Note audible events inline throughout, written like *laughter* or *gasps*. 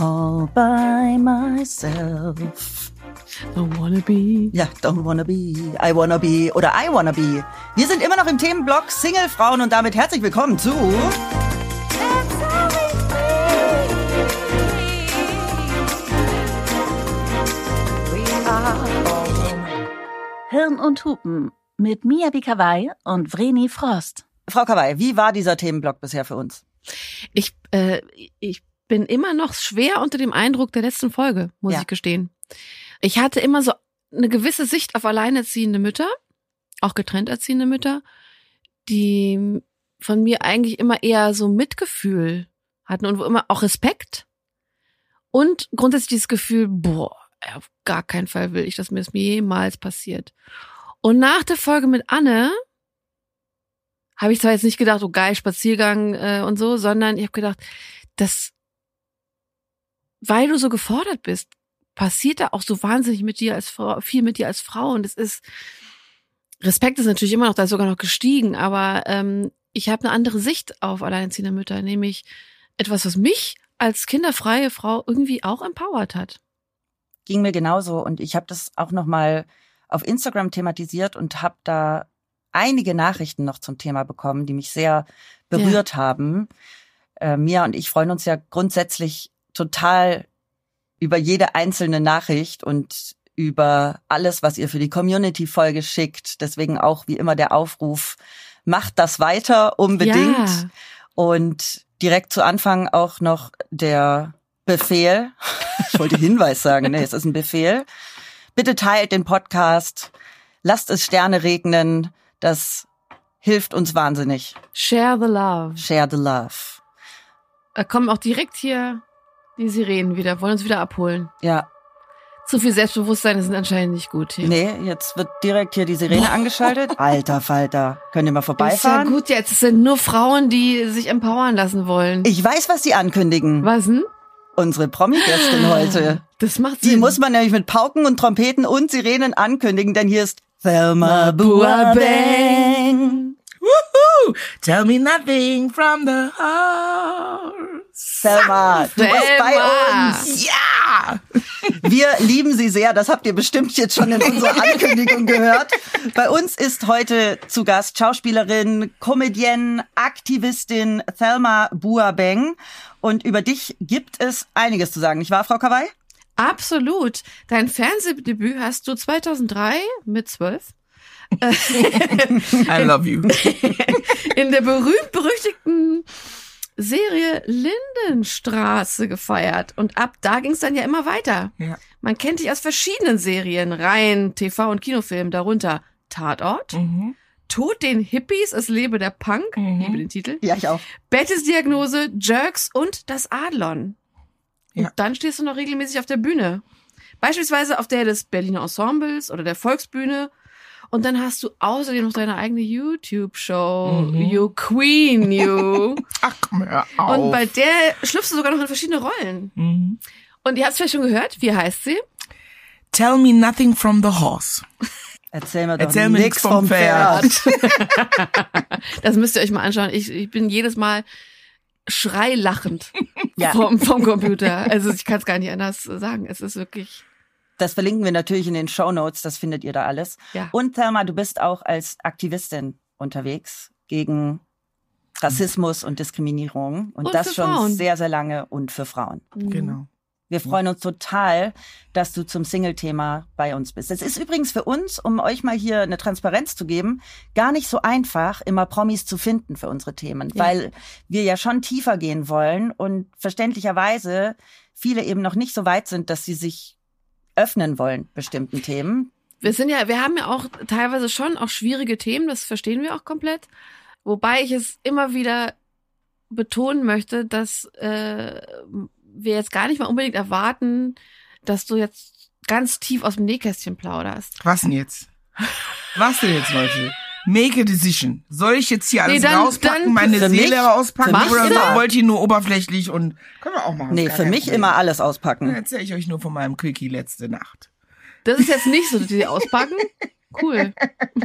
all by myself. Don't wanna be. Ja, don't wanna be, I wanna be oder I wanna be. Wir sind immer noch im Themenblock Single Frauen und damit herzlich willkommen zu Hirn und Hupen mit Mia Bikawai und Vreni Frost. Frau Kawai. Wie war dieser Themenblock bisher für uns? Ich, äh, ich bin immer noch schwer unter dem Eindruck der letzten Folge, muss Ja. ich gestehen. Ich hatte immer so eine gewisse Sicht auf alleinerziehende Mütter, auch getrennt erziehende Mütter, die von mir eigentlich immer eher so Mitgefühl hatten und wo immer auch Respekt und grundsätzlich dieses Gefühl, boah, auf gar keinen Fall will ich, dass mir das jemals passiert. Und nach der Folge mit Anne habe ich zwar jetzt nicht gedacht, oh geil, Spaziergang äh, und so, sondern ich habe gedacht, dass weil du so gefordert bist, passiert da auch so wahnsinnig mit dir als Frau, viel mit dir als Frau und es ist Respekt ist natürlich immer noch, da ist sogar noch gestiegen, aber ähm, ich habe eine andere Sicht auf alleinerziehende Mütter, nämlich etwas, was mich als kinderfreie Frau irgendwie auch empowert hat. Ging mir genauso und ich habe das auch noch mal auf Instagram thematisiert und habe da einige Nachrichten noch zum Thema bekommen, die mich sehr berührt haben. Äh, Mia und ich freuen uns ja grundsätzlich total über jede einzelne Nachricht und über alles, was ihr für die Community-Folge schickt. Deswegen auch wie immer der Aufruf, macht das weiter unbedingt. Ja. Und direkt zu Anfang auch noch der Befehl. Ich wollte Hinweis sagen, nee, es ist ein Befehl. Bitte teilt den Podcast, lasst es Sterne regnen. Das hilft uns wahnsinnig. Share the love. Share the love. Da kommen auch direkt hier die Sirenen wieder, wollen uns wieder abholen. Ja, Zu viel Selbstbewusstsein ist anscheinend nicht gut hier. nee, jetzt wird direkt hier die Sirene angeschaltet. Alter Falter, könnt ihr mal Ist ja vorbeifahren? gut jetzt. Es sind nur Frauen, die sich empowern lassen wollen. Ich weiß, was sie ankündigen. Was denn? Unsere Promi-Gästin *gasps* heute. Das macht Die Sinn. muss man nämlich mit Pauken und Trompeten und Sirenen ankündigen, denn hier ist Thelma. Buabang. Woohoo! Tell me nothing from the heart. Thelma, du bist bei uns. Ja! Wir lieben sie sehr. Das habt ihr bestimmt jetzt schon in unserer Ankündigung gehört. Bei uns ist heute zu Gast Schauspielerin, Comedienne, Aktivistin Thelma Buabeng. Und über dich gibt es einiges zu sagen, nicht wahr, Frau Kawai? Absolut. Dein Fernsehdebüt hast du 2003 mit zwölf *laughs* I love you. *laughs* in der berühmt-berüchtigten Serie Lindenstraße gefeiert. Und ab da ging es dann ja immer weiter. Ja. Man kennt dich aus verschiedenen Serien, Reihen, TV- und Kinofilmen, darunter Tatort, Mhm. Tod den Hippies, es lebe der Punk, Mhm. liebe den Titel, Ja, ich auch. Bettes Diagnose, Jerks und das Adlon. Und Ja. dann stehst du noch regelmäßig auf der Bühne. Beispielsweise auf der des Berliner Ensembles oder der Volksbühne. Und dann hast du außerdem noch deine eigene YouTube-Show, Mhm. You Queen You. *laughs* Ach, komm, hör auf. Und bei der schlüpfst du sogar noch in verschiedene Rollen. Mhm. Und ihr habt es vielleicht schon gehört, wie heißt sie? Tell me nothing from the horse. Erzähl mir doch Erzähl mir vom vom Pferd. *laughs* Das müsst ihr euch mal anschauen. Ich, ich bin jedes Mal schreilachend Ja. vom, vom Computer. Also ich kann es gar nicht anders sagen. Es ist wirklich, Das verlinken wir natürlich in den Show Notes, das findet ihr da alles. ja. Und Thelma, du bist auch als Aktivistin unterwegs gegen Rassismus und Diskriminierung. Und, Und das für schon Frauen. sehr, sehr lange und für Frauen. Genau. Wir freuen uns total, dass du zum Single-Thema bei uns bist. Es ist übrigens für uns, um euch mal hier eine Transparenz zu geben, gar nicht so einfach, immer Promis zu finden für unsere Themen, Ja. weil wir ja schon tiefer gehen wollen und verständlicherweise viele eben noch nicht so weit sind, dass sie sich öffnen wollen bestimmten Themen. Wir sind ja, wir haben ja auch teilweise schon auch schwierige Themen, das verstehen wir auch komplett. Wobei ich es immer wieder betonen möchte, dass äh, wir jetzt gar nicht mal unbedingt erwarten, dass du jetzt ganz tief aus dem Nähkästchen plauderst. Was denn jetzt? Was denn jetzt, Leute? Make a decision. Soll ich jetzt hier alles Nee, dann- rauspacken, dann- meine mich- Seele mich oder immer. wollt ihr nur oberflächlich und können wir auch machen? Nee, für mich Problem. immer alles Dann auspacken. erzähle ich euch nur von meinem Quickie letzte Nacht. Das ist jetzt nicht so, dass die auspacken. *laughs* Cool.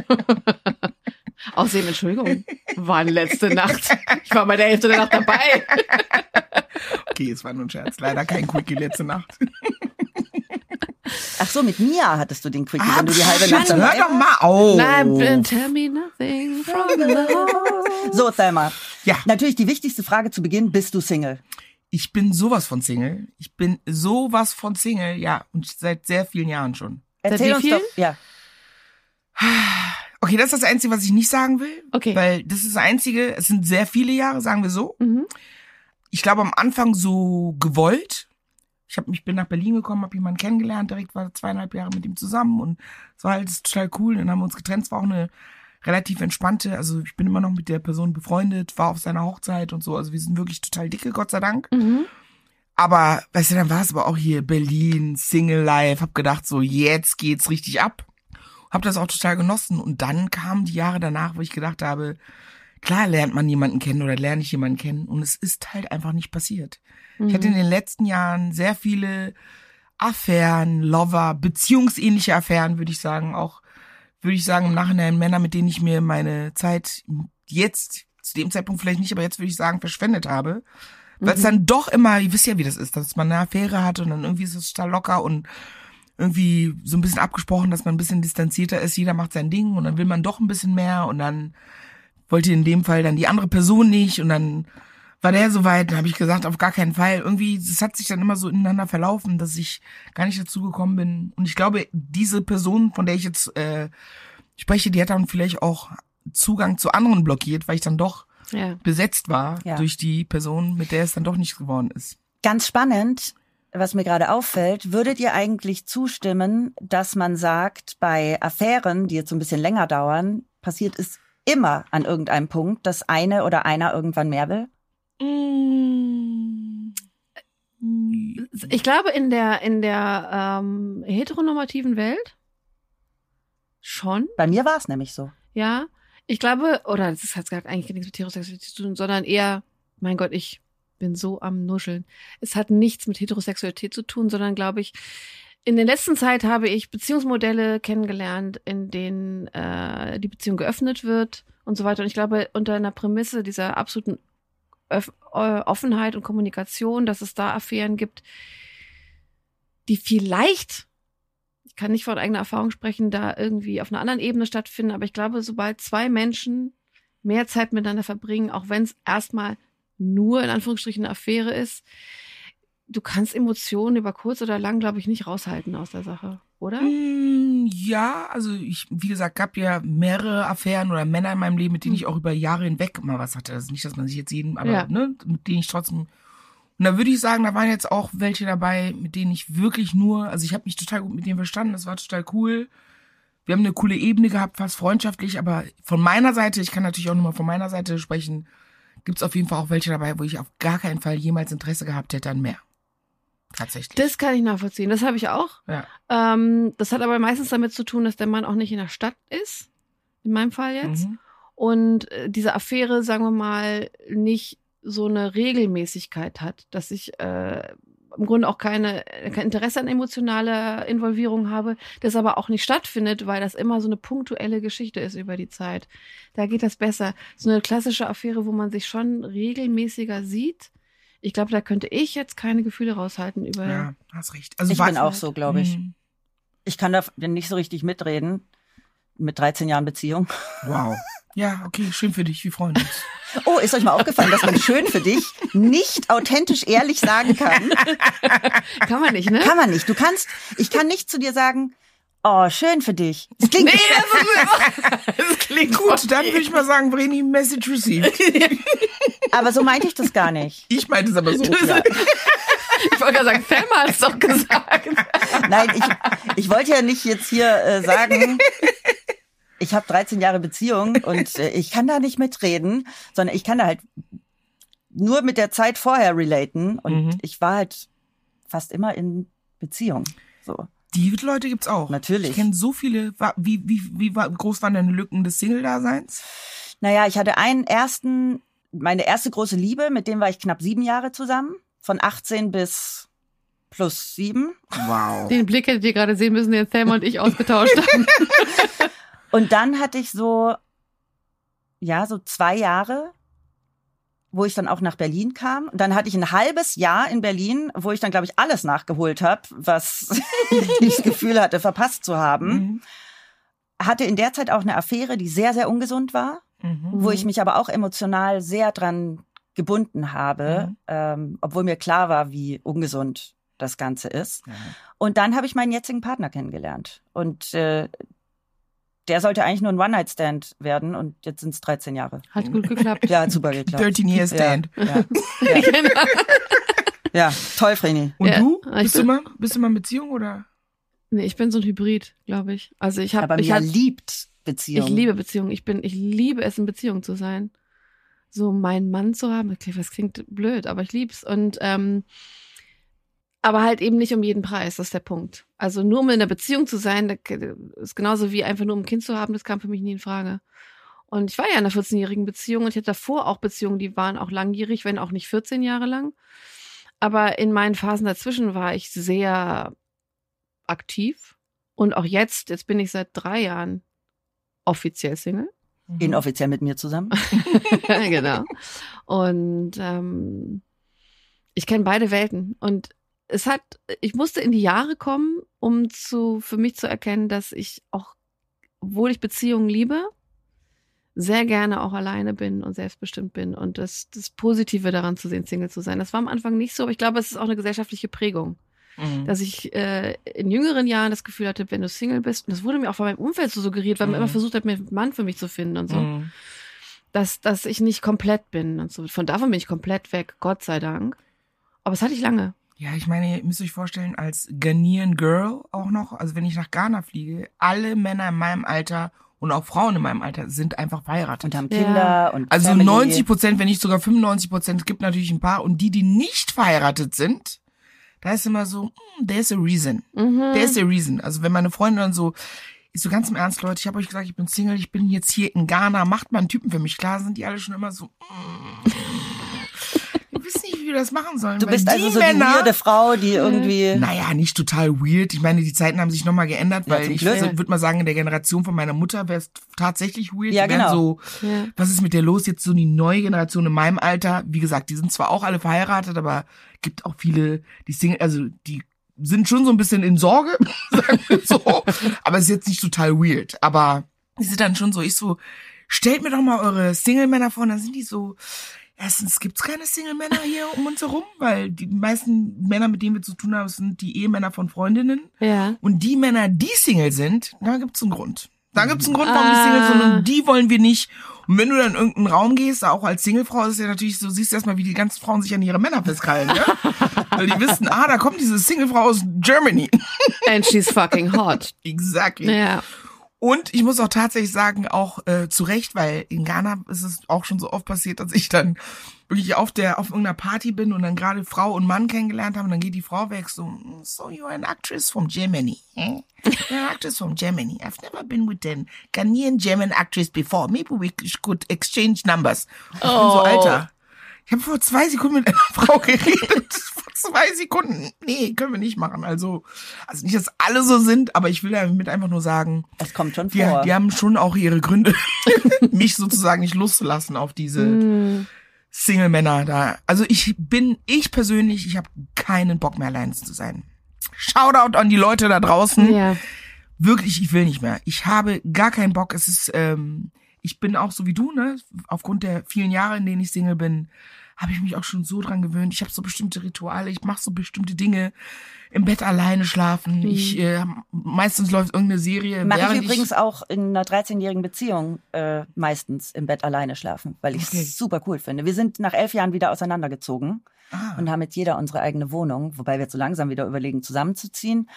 *laughs* Außerdem, Entschuldigung, war letzte Nacht. Ich war bei der Hälfte der Nacht dabei. *laughs* Okay, es war nur ein Scherz. Leider kein Quickie letzte Nacht. Ach so, mit Mia hattest du den Quickie, wenn du die halbe Nacht hör doch warst. mal auf. Nein, tell me nothing from love. So, Thelma. Ja. Natürlich die wichtigste Frage zu Beginn, bist du Single? Ich bin sowas von Single. Ich bin sowas von Single, ja. Und seit sehr vielen Jahren schon. Erzähl wie uns vielen? doch. Ja. Okay, das ist das Einzige, was ich nicht sagen will. Okay. Weil das ist das Einzige, es sind sehr viele Jahre, sagen wir so. Mhm. Ich glaube am Anfang so gewollt. Ich hab, ich bin nach Berlin gekommen, habe jemanden kennengelernt, direkt war zweieinhalb Jahre mit ihm zusammen und es war halt total cool. Dann haben wir uns getrennt. Es war auch eine relativ entspannte, also ich bin immer noch mit der Person befreundet, war auf seiner Hochzeit und so. Also wir sind wirklich total dicke, Gott sei Dank. Mhm. Aber, weißt du, dann war es aber auch hier Berlin, Single Life, hab gedacht, so jetzt geht's richtig ab. Hab das auch total genossen. Und dann kamen die Jahre danach, wo ich gedacht habe, klar lernt man jemanden kennen oder lerne ich jemanden kennen. Und es ist halt einfach nicht passiert. Ich hatte in den letzten Jahren sehr viele Affären, Lover, beziehungsähnliche Affären, würde ich sagen. Auch, würde ich sagen, im Nachhinein Männer, mit denen ich mir meine Zeit jetzt, zu dem Zeitpunkt vielleicht nicht, aber jetzt würde ich sagen, verschwendet habe. Weil es dann doch immer, ihr wisst ja, wie das ist, dass man eine Affäre hat und dann irgendwie ist es total locker und irgendwie so ein bisschen abgesprochen, dass man ein bisschen distanzierter ist, jeder macht sein Ding und dann will man doch ein bisschen mehr und dann wollte in dem Fall dann die andere Person nicht und dann war der soweit, dann habe ich gesagt, auf gar keinen Fall. Irgendwie, es hat sich dann immer so ineinander verlaufen, dass ich gar nicht dazu gekommen bin. Und ich glaube, diese Person, von der ich jetzt äh, spreche, die hat dann vielleicht auch Zugang zu anderen blockiert, weil ich dann doch Ja. besetzt war Ja. durch die Person, mit der es dann doch nicht geworden ist. Ganz spannend, was mir gerade auffällt, würdet ihr eigentlich zustimmen, dass man sagt, bei Affären, die jetzt so ein bisschen länger dauern, passiert es immer an irgendeinem Punkt, dass eine oder einer irgendwann mehr will? Ich glaube, in der, in der ähm, heteronormativen Welt schon, Bei mir war es nämlich so. ja. Ich glaube, oder das hat eigentlich nichts mit Heterosexualität zu tun, sondern eher, mein Gott, ich bin so am Nuscheln. Es hat nichts mit Heterosexualität zu tun, sondern glaube ich, in der letzten Zeit habe ich Beziehungsmodelle kennengelernt, in denen äh, die Beziehung geöffnet wird und so weiter. Und ich glaube, unter einer Prämisse dieser absoluten Öff äh, Offenheit und Kommunikation, dass es da Affären gibt, die vielleicht, ich kann nicht von eigener Erfahrung sprechen, da irgendwie auf einer anderen Ebene stattfinden, aber ich glaube, sobald zwei Menschen mehr Zeit miteinander verbringen, auch wenn es erstmal nur in Anführungsstrichen eine Affäre ist, du kannst Emotionen über kurz oder lang, glaube ich, nicht raushalten aus der Sache, oder? Mm, Ja, also ich, wie gesagt, gab ja mehrere Affären oder Männer in meinem Leben, mit denen ich auch über Jahre hinweg mal was hatte. Also nicht, dass man sich jetzt jeden, aber Ja. ne, mit denen ich trotzdem. Und da würde ich sagen, da waren jetzt auch welche dabei, mit denen ich wirklich nur, also ich habe mich total gut mit denen verstanden, das war total cool. Wir haben eine coole Ebene gehabt, fast freundschaftlich, aber von meiner Seite, ich kann natürlich auch nur mal von meiner Seite sprechen, gibt's auf jeden Fall auch welche dabei, wo ich auf gar keinen Fall jemals Interesse gehabt hätte an mehr. Tatsächlich. Das kann ich nachvollziehen. Das habe ich auch. ja. Ähm, das hat aber meistens damit zu tun, dass der Mann auch nicht in der Stadt ist. In meinem Fall jetzt. Mhm. Und äh, diese Affäre, sagen wir mal, nicht so eine Regelmäßigkeit hat, dass ich äh, im Grunde auch keine, kein Interesse an emotionaler Involvierung habe, das aber auch nicht stattfindet, weil das immer so eine punktuelle Geschichte ist über die Zeit. Da geht das besser. So eine klassische Affäre, wo man sich schon regelmäßiger sieht. Ich glaube, da könnte ich jetzt keine Gefühle raushalten über. Ja, hast recht. Also Ich bin auch so, glaube ich. Mhm. Ich kann da nicht so richtig mitreden. Mit 13 Jahren Beziehung. Wow. Ja, okay, schön für dich, wir freuen uns. *laughs* Oh, ist euch mal aufgefallen, dass man schön für dich nicht authentisch ehrlich sagen kann? *laughs* Kann man nicht, ne? Kann man nicht. Du kannst, ich kann nicht zu dir sagen, oh, schön für dich. Das klingt, das *laughs* *laughs* klingt Gut, dann würde ich mal sagen, Vreni, Message received. *laughs* aber so meinte ich das gar nicht. Ich meinte es aber so. Ja. Ich wollte gerade sagen, Thelma hat es doch gesagt. Nein, ich, ich wollte ja nicht jetzt hier äh, sagen, ich habe 13 Jahre Beziehung und äh, ich kann da nicht mitreden, sondern ich kann da halt nur mit der Zeit vorher relaten und Mhm. ich war halt fast immer in Beziehung. So. Die Leute gibt's auch. Natürlich. Ich kenne so viele. Wie, wie, wie groß waren deine Lücken des Single-Daseins? Naja, ich hatte einen ersten, meine erste große Liebe, mit dem war ich knapp sieben Jahre zusammen, von 18 bis plus sieben. Wow. Den Blick hättet ihr gerade sehen müssen, den Thelma und ich ausgetauscht haben. *laughs* Und dann hatte ich so ja, so zwei Jahre, wo ich dann auch nach Berlin kam. Und dann hatte ich ein halbes Jahr in Berlin, wo ich dann, glaube ich, alles nachgeholt habe, was *laughs* ich das Gefühl hatte, verpasst zu haben. Mhm. Hatte in der Zeit auch eine Affäre, die sehr, sehr ungesund war, Mhm. wo ich mich aber auch emotional sehr dran gebunden habe, Mhm. ähm, obwohl mir klar war, wie ungesund das Ganze ist. Und dann habe ich meinen jetzigen Partner kennengelernt. Und äh, der sollte eigentlich nur ein One-Night-Stand werden und jetzt sind es 13 Jahre. Hat gut geklappt. Ja, hat super geklappt. 13 years Ja, stand. ja, *laughs* ja, genau. ja, toll, Vreni. Und Ja, du? Bist du, mal, bist du mal in Beziehung oder? Nee, ich bin so ein Hybrid, glaube ich. Also ich habe Aber ich Mia hab, liebt Beziehungen. ich liebe Beziehungen. Ich bin ich liebe es in Beziehung zu sein. So meinen Mann zu haben, okay, das klingt blöd, aber ich lieb's und ähm, aber halt eben nicht um jeden Preis, das ist der Punkt. Also nur um in einer Beziehung zu sein, das ist genauso wie einfach nur um ein Kind zu haben, das kam für mich nie in Frage. Und ich war ja in einer 14-jährigen Beziehung und ich hatte davor auch Beziehungen, die waren auch langjährig, wenn auch nicht 14 Jahre lang. Aber in meinen Phasen dazwischen war ich sehr aktiv. Und auch jetzt, jetzt bin ich seit drei Jahren offiziell Single. Inoffiziell mit mir zusammen. *laughs* genau. Und ähm, ich kenne beide Welten. Und es hat, ich musste in die Jahre kommen, um zu, für mich zu erkennen, dass ich auch, obwohl ich Beziehungen liebe, sehr gerne auch alleine bin und selbstbestimmt bin und das, das Positive daran zu sehen, Single zu sein. Das war am Anfang nicht so, aber ich glaube, es ist auch eine gesellschaftliche Prägung Mhm. dass ich äh, in jüngeren Jahren das Gefühl hatte, wenn du Single bist, und das wurde mir auch von meinem Umfeld so suggeriert, weil man Mhm. immer versucht hat, mir einen Mann für mich zu finden und so, Mhm. dass, dass ich nicht komplett bin und so. Von davon bin ich komplett weg, Gott sei Dank. Aber es hatte ich lange. Ja, ich meine, ihr müsst euch vorstellen, als Ghanaian Girl auch noch, also wenn ich nach Ghana fliege, alle Männer in meinem Alter und auch Frauen in meinem Alter sind einfach verheiratet. Und haben Ja. Kinder und also Family. 90 Prozent, wenn nicht sogar 95 Prozent, es gibt natürlich ein paar. Und die, die nicht verheiratet sind, da ist immer so, hm, there's a reason. Mhm. There's a reason. Also wenn meine Freundin dann so, ist so ganz im Ernst, Leute, ich habe euch gesagt, ich bin Single, ich bin jetzt hier in Ghana, macht mal einen Typen für mich. Klar sind die alle schon immer so, mm, wir wissen nicht, wie wir das machen sollen. Du bist die also so Männer, die weirde Frau, die irgendwie. naja, nicht total weird. Ich meine, die Zeiten haben sich nochmal geändert, Ja, weil zum ich würde mal sagen, in der Generation von meiner Mutter wäre es tatsächlich weird. Ja, genau. so, Ja. was ist mit der los? Jetzt so die neue Generation in meinem Alter. Wie gesagt, die sind zwar auch alle verheiratet, aber gibt auch viele, die Single, also die sind schon so ein bisschen in Sorge, *laughs* sagen wir so. aber es ist jetzt nicht total weird. Aber die sind dann schon so, ich so, stellt mir doch mal eure Single-Männer vor, und dann sind die so, erstens gibt's keine Single-Männer hier um uns herum, weil die meisten Männer, mit denen wir zu tun haben, sind die Ehemänner von Freundinnen. ja. Und die Männer, die Single sind, da gibt's einen Grund. Da gibt's einen Grund, warum die Single Ah. sind und die wollen wir nicht. Und wenn du dann in irgendeinen Raum gehst, auch als Singlefrau, ist es ja natürlich so, siehst du erstmal, wie die ganzen Frauen sich an ihre Männer festkrallen, ja? *laughs* Weil die wissen, ah, da kommt diese Singlefrau aus Germany. And she's fucking hot. *laughs* exactly. Ja. Und ich muss auch tatsächlich sagen, auch äh, zu Recht, weil in Ghana ist es auch schon so oft passiert, dass ich dann wirklich auf der auf irgendeiner Party bin und dann gerade Frau und Mann kennengelernt haben und dann geht die Frau weg so, so you're an actress from Germany. Eh? You're an actress from Germany. I've never been with an Ghanaian German actress before. Maybe we could exchange numbers. Ich bin so, Oh. Alter. Ich habe vor zwei Sekunden mit einer *laughs* Frau geredet. vor zwei Sekunden. Nee, können wir nicht machen. Also, also nicht, dass alle so sind, aber ich will damit einfach nur sagen, Es kommt schon die, vor. die haben schon auch ihre Gründe, *laughs* mich sozusagen nicht loszulassen auf diese Mm. Single-Männer da. Also ich bin, ich persönlich, ich habe keinen Bock mehr allein zu sein. Shoutout an die Leute da draußen. Ja. Wirklich, ich will nicht mehr. Ich habe gar keinen Bock. Es ist, ähm, ich bin auch so wie du, ne? Aufgrund der vielen Jahre, in denen ich Single bin, habe ich mich auch schon so dran gewöhnt. Ich habe so bestimmte Rituale, ich mache so bestimmte Dinge. Im Bett alleine schlafen. Mhm. Ich äh, meistens läuft irgendeine Serie. Mache ich übrigens auch in einer 13-jährigen Beziehung äh, meistens im Bett alleine schlafen, weil ich es Okay. super cool finde. Wir sind nach elf Jahren wieder auseinandergezogen Ah. und haben jetzt jeder unsere eigene Wohnung, wobei wir jetzt so langsam wieder überlegen, zusammenzuziehen.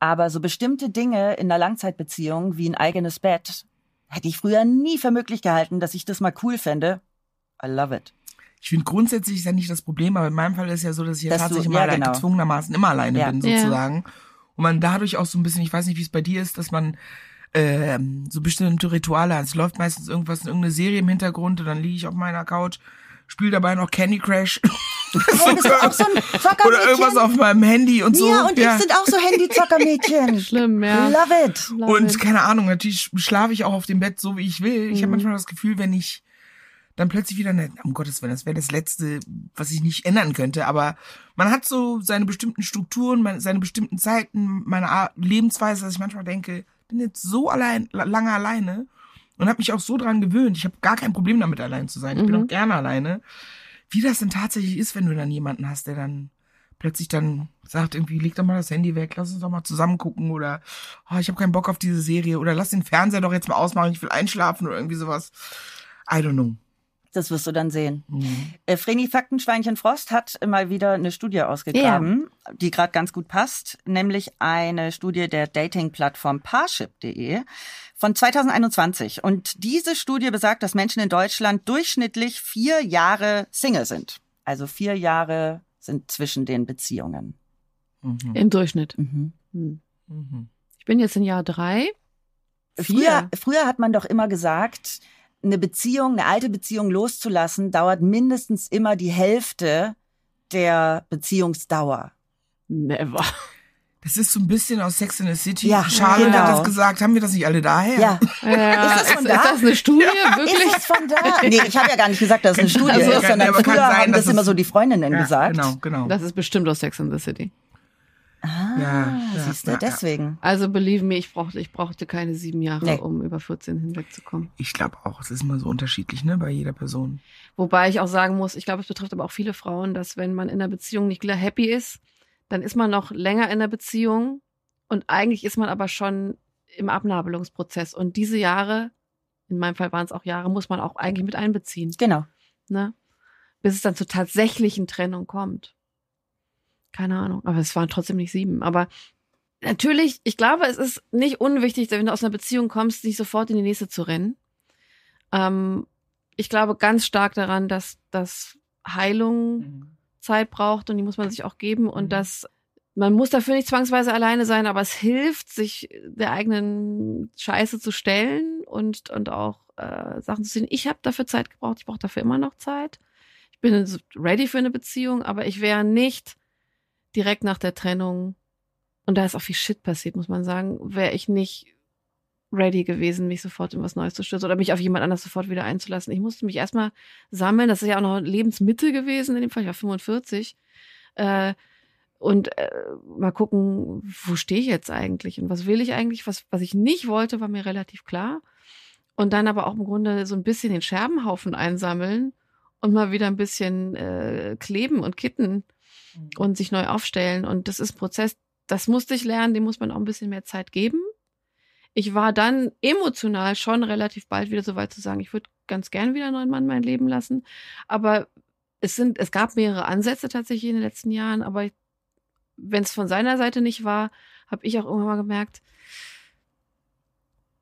Aber so bestimmte Dinge in einer Langzeitbeziehung wie ein eigenes Bett hätte ich früher nie für möglich gehalten, dass ich das mal cool fände. I love it. Ich finde grundsätzlich ist ja nicht das Problem, aber in meinem Fall ist ja so, dass ich ja Dass du- tatsächlich ja, mal genau. gezwungenermaßen immer alleine Ja. bin, Ja. sozusagen. Und man dadurch auch so ein bisschen, ich weiß nicht, wie es bei dir ist, dass man ähm, so bestimmte Rituale hat. Es läuft meistens irgendwas in irgendeine Serie im Hintergrund und dann liege ich auf meiner Couch, spiele dabei noch Candy *laughs* auch so oder irgendwas auf meinem Handy und so. Ja, und ich sind auch so Handy-Zockermädchen. *laughs* Schlimm, ja. Love it. Love Und it. keine Ahnung, natürlich schlafe ich auch auf dem Bett so, wie ich will. Ich habe Mhm. manchmal das Gefühl, wenn ich dann plötzlich wieder, ne, um Gottes Willen, das wäre das Letzte, was ich nicht ändern könnte. Aber man hat so seine bestimmten Strukturen, meine, seine bestimmten Zeiten, meine Art, Lebensweise, dass ich manchmal denke, bin jetzt so allein, lange alleine und habe mich auch so dran gewöhnt. Ich habe gar kein Problem damit, allein zu sein. Ich bin Mhm. auch gerne alleine. Wie das denn tatsächlich ist, wenn du dann jemanden hast, der dann plötzlich dann sagt, irgendwie, leg doch mal das Handy weg, lass uns doch mal zusammen gucken oder oh, ich habe keinen Bock auf diese Serie oder lass den Fernseher doch jetzt mal ausmachen, ich will einschlafen oder irgendwie sowas. I don't know. Das wirst du dann sehen. Mhm. Äh, Vreni Faktenschweinchen Frost hat mal wieder eine Studie ausgegraben, die gerade ganz gut passt, nämlich eine Studie der Dating-Plattform Parship.de von 2021. Und diese Studie besagt, dass Menschen in Deutschland durchschnittlich vier Jahre Single sind. Also vier Jahre sind zwischen den Beziehungen. Mhm. Im Durchschnitt. Mhm. Hm. Mhm. Ich bin jetzt in Jahr drei. Früher, früher hat man doch immer gesagt, eine Beziehung, eine alte Beziehung loszulassen, dauert mindestens immer die Hälfte der Beziehungsdauer. Never. Das ist so ein bisschen aus Sex in the City. Ja, Charlotte genau. hat das gesagt. Haben wir das nicht alle daher? Ja, *laughs* Ja, Ist das von ist, da? ist das eine Studie? Wirklich? Ist es von da? Nee, ich habe ja gar nicht gesagt, dass es eine Studie Also, ist, sondern früher sein, haben das immer so die Freundinnen Ja, gesagt. Genau, genau. Das ist bestimmt aus Sex in the City. Ah, Ja, ja, siehst du, ja, deswegen. Also believe me, ich brauchte, ich brauchte keine sieben Jahre, Nee. um über 14 hinwegzukommen. Ich glaube auch, es ist immer so unterschiedlich, ne, bei jeder Person. Wobei ich auch sagen muss, ich glaube, es betrifft aber auch viele Frauen, dass wenn man in einer Beziehung nicht happy ist, dann ist man noch länger in der Beziehung und eigentlich ist man aber schon im Abnabelungsprozess. Und diese Jahre, in meinem Fall waren es auch Jahre, muss man auch eigentlich mit einbeziehen, Genau. ne? Bis es dann zur tatsächlichen Trennung kommt. Keine Ahnung, aber es waren trotzdem nicht sieben. Aber natürlich, ich glaube, es ist nicht unwichtig, wenn du aus einer Beziehung kommst, nicht sofort in die nächste zu rennen. Ähm, ich glaube ganz stark daran, dass, dass Heilung Zeit braucht und die muss man sich auch geben und Mhm. dass man muss dafür nicht zwangsweise alleine sein, aber es hilft, sich der eigenen Scheiße zu stellen und, und auch äh, Sachen zu sehen. Ich habe dafür Zeit gebraucht, ich brauche dafür immer noch Zeit. Ich bin ready für eine Beziehung, aber ich wäre nicht direkt nach der Trennung, und da ist auch viel Shit passiert, muss man sagen, wäre ich nicht ready gewesen, mich sofort in was Neues zu stürzen oder mich auf jemand anders sofort wieder einzulassen. Ich musste mich erstmal sammeln. Das ist ja auch noch Lebensmittel gewesen in dem Fall. Ich war 45. Äh, und äh, mal gucken, wo stehe ich jetzt eigentlich und was will ich eigentlich? Was, was ich nicht wollte, war mir relativ klar. Und dann aber auch im Grunde so ein bisschen den Scherbenhaufen einsammeln und mal wieder ein bisschen äh, kleben und kitten und sich neu aufstellen. Und das ist Prozess, das musste ich lernen, dem muss man auch ein bisschen mehr Zeit geben. Ich war dann emotional schon relativ bald wieder so weit zu sagen, ich würde ganz gern wieder einen neuen Mann mein Leben lassen. Aber es sind, es gab mehrere Ansätze tatsächlich in den letzten Jahren, aber wenn es von seiner Seite nicht war, habe ich auch irgendwann mal gemerkt,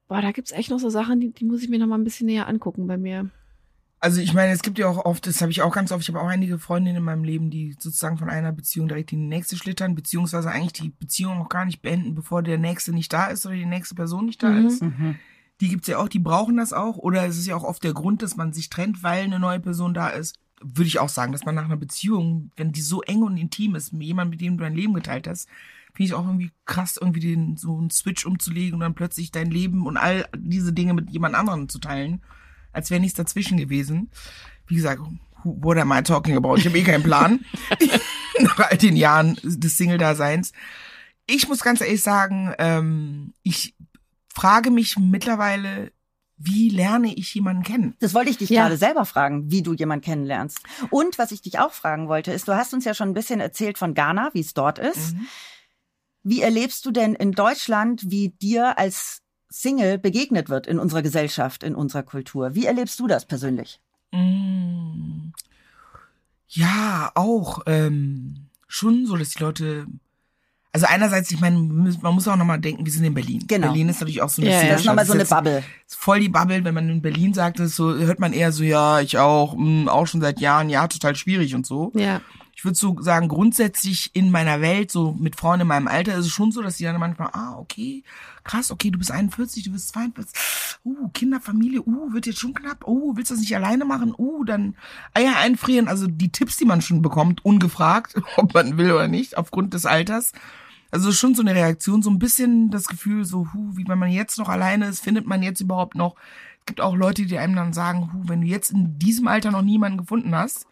boah, da gibt's echt noch so Sachen, die, die muss ich mir noch mal ein bisschen näher angucken bei mir. Also ich meine, es gibt ja auch oft, das habe ich auch ganz oft, ich habe auch einige Freundinnen in meinem Leben, die sozusagen von einer Beziehung direkt in die nächste schlittern, beziehungsweise eigentlich die Beziehung auch gar nicht beenden, bevor der nächste nicht da ist oder die nächste Person nicht da Mhm. ist. Mhm. Die gibt's ja auch, die brauchen das auch. Oder es ist ja auch oft der Grund, dass man sich trennt, weil eine neue Person da ist. Würde ich auch sagen, dass man nach einer Beziehung, wenn die so eng und intim ist, mit jemandem, mit dem du dein Leben geteilt hast, finde ich auch irgendwie krass, irgendwie den, so einen Switch umzulegen und dann plötzlich dein Leben und all diese Dinge mit jemand anderem zu teilen, als wäre nichts dazwischen gewesen. Wie gesagt, who- what am I talking about? Ich habe eh keinen Plan. *laughs* nach all den Jahren des Single-Daseins. Ich muss ganz ehrlich sagen, ähm, ich frage mich mittlerweile, wie lerne ich jemanden kennen? Das wollte ich dich Ja. gerade selber fragen, wie du jemanden kennenlernst. Und was ich dich auch fragen wollte, ist, du hast uns ja schon ein bisschen erzählt von Ghana, wie es dort ist. Mhm. Wie erlebst du denn in Deutschland, wie dir als Single begegnet wird in unserer Gesellschaft, in unserer Kultur? Wie erlebst du das persönlich? Mm. Ja, auch ähm, schon so, dass die Leute. Also einerseits, ich meine, man muss auch nochmal denken, wir sind in Berlin. Genau. Berlin ist natürlich auch so eine Ja, ja. Das ist nochmal so eine Bubble. ist voll die Bubble, wenn man in Berlin sagt, ist so, hört man eher so, ja, ich auch, mh, auch schon seit Jahren, ja, total schwierig und so. Ja. Ich würde so sagen, grundsätzlich in meiner Welt, so mit Frauen in meinem Alter, ist es schon so, dass die dann manchmal, ah, okay, krass, okay, du bist 41, du bist 42, uh, Kinder, Familie, uh, wird jetzt schon knapp, uh, willst du das nicht alleine machen, uh, dann Eier einfrieren, also die Tipps, die man schon bekommt, ungefragt, *laughs* ob man will oder nicht, aufgrund des Alters. Also schon so eine Reaktion, so ein bisschen das Gefühl, so, hu, wie wenn man jetzt noch alleine ist, findet man jetzt überhaupt noch? Es gibt auch Leute, die einem dann sagen, hu, wenn du jetzt in diesem Alter noch niemanden gefunden hast,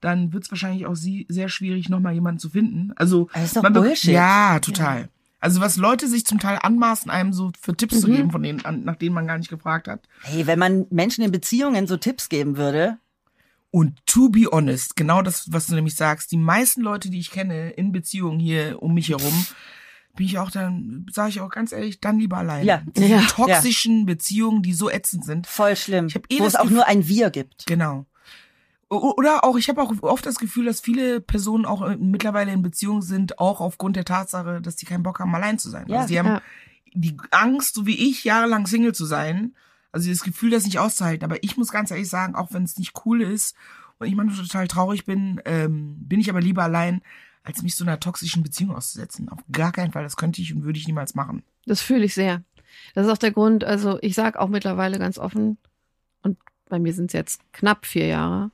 dann wird es wahrscheinlich auch sie sehr schwierig, nochmal jemanden zu finden. Also Das ist doch Bullshit. Ja, total. Also was Leute sich zum Teil anmaßen, einem so für Tipps zu Mhm. geben, von denen, an, nach denen man gar nicht gefragt hat. Hey, wenn man Menschen in Beziehungen so Tipps geben würde, Und to be honest, genau das, was du nämlich sagst, die meisten Leute, die ich kenne in Beziehungen hier um mich herum, bin ich auch dann, sage ich auch ganz ehrlich, dann lieber allein. Ja. Diese Ja. toxischen Beziehungen, die so ätzend sind. voll schlimm. Ich hab eh wo es auch nur ein Wir gibt. Genau. Oder auch, ich habe auch oft das Gefühl, dass viele Personen auch äh, mittlerweile in Beziehung sind, auch aufgrund der Tatsache, dass die keinen Bock haben, allein zu sein. Ja, also die haben ja. die Angst, so wie ich, jahrelang Single zu sein. Also das Gefühl, das nicht auszuhalten. Aber ich muss ganz ehrlich sagen, auch wenn es nicht cool ist und ich manchmal total traurig bin, ähm, bin ich aber lieber allein, als mich so einer toxischen Beziehung auszusetzen. Auf gar keinen Fall. Das könnte ich und würde ich niemals machen. Das fühle ich sehr. Das ist auch der Grund, also ich sage auch mittlerweile ganz offen, und bei mir sind es jetzt knapp vier Jahre,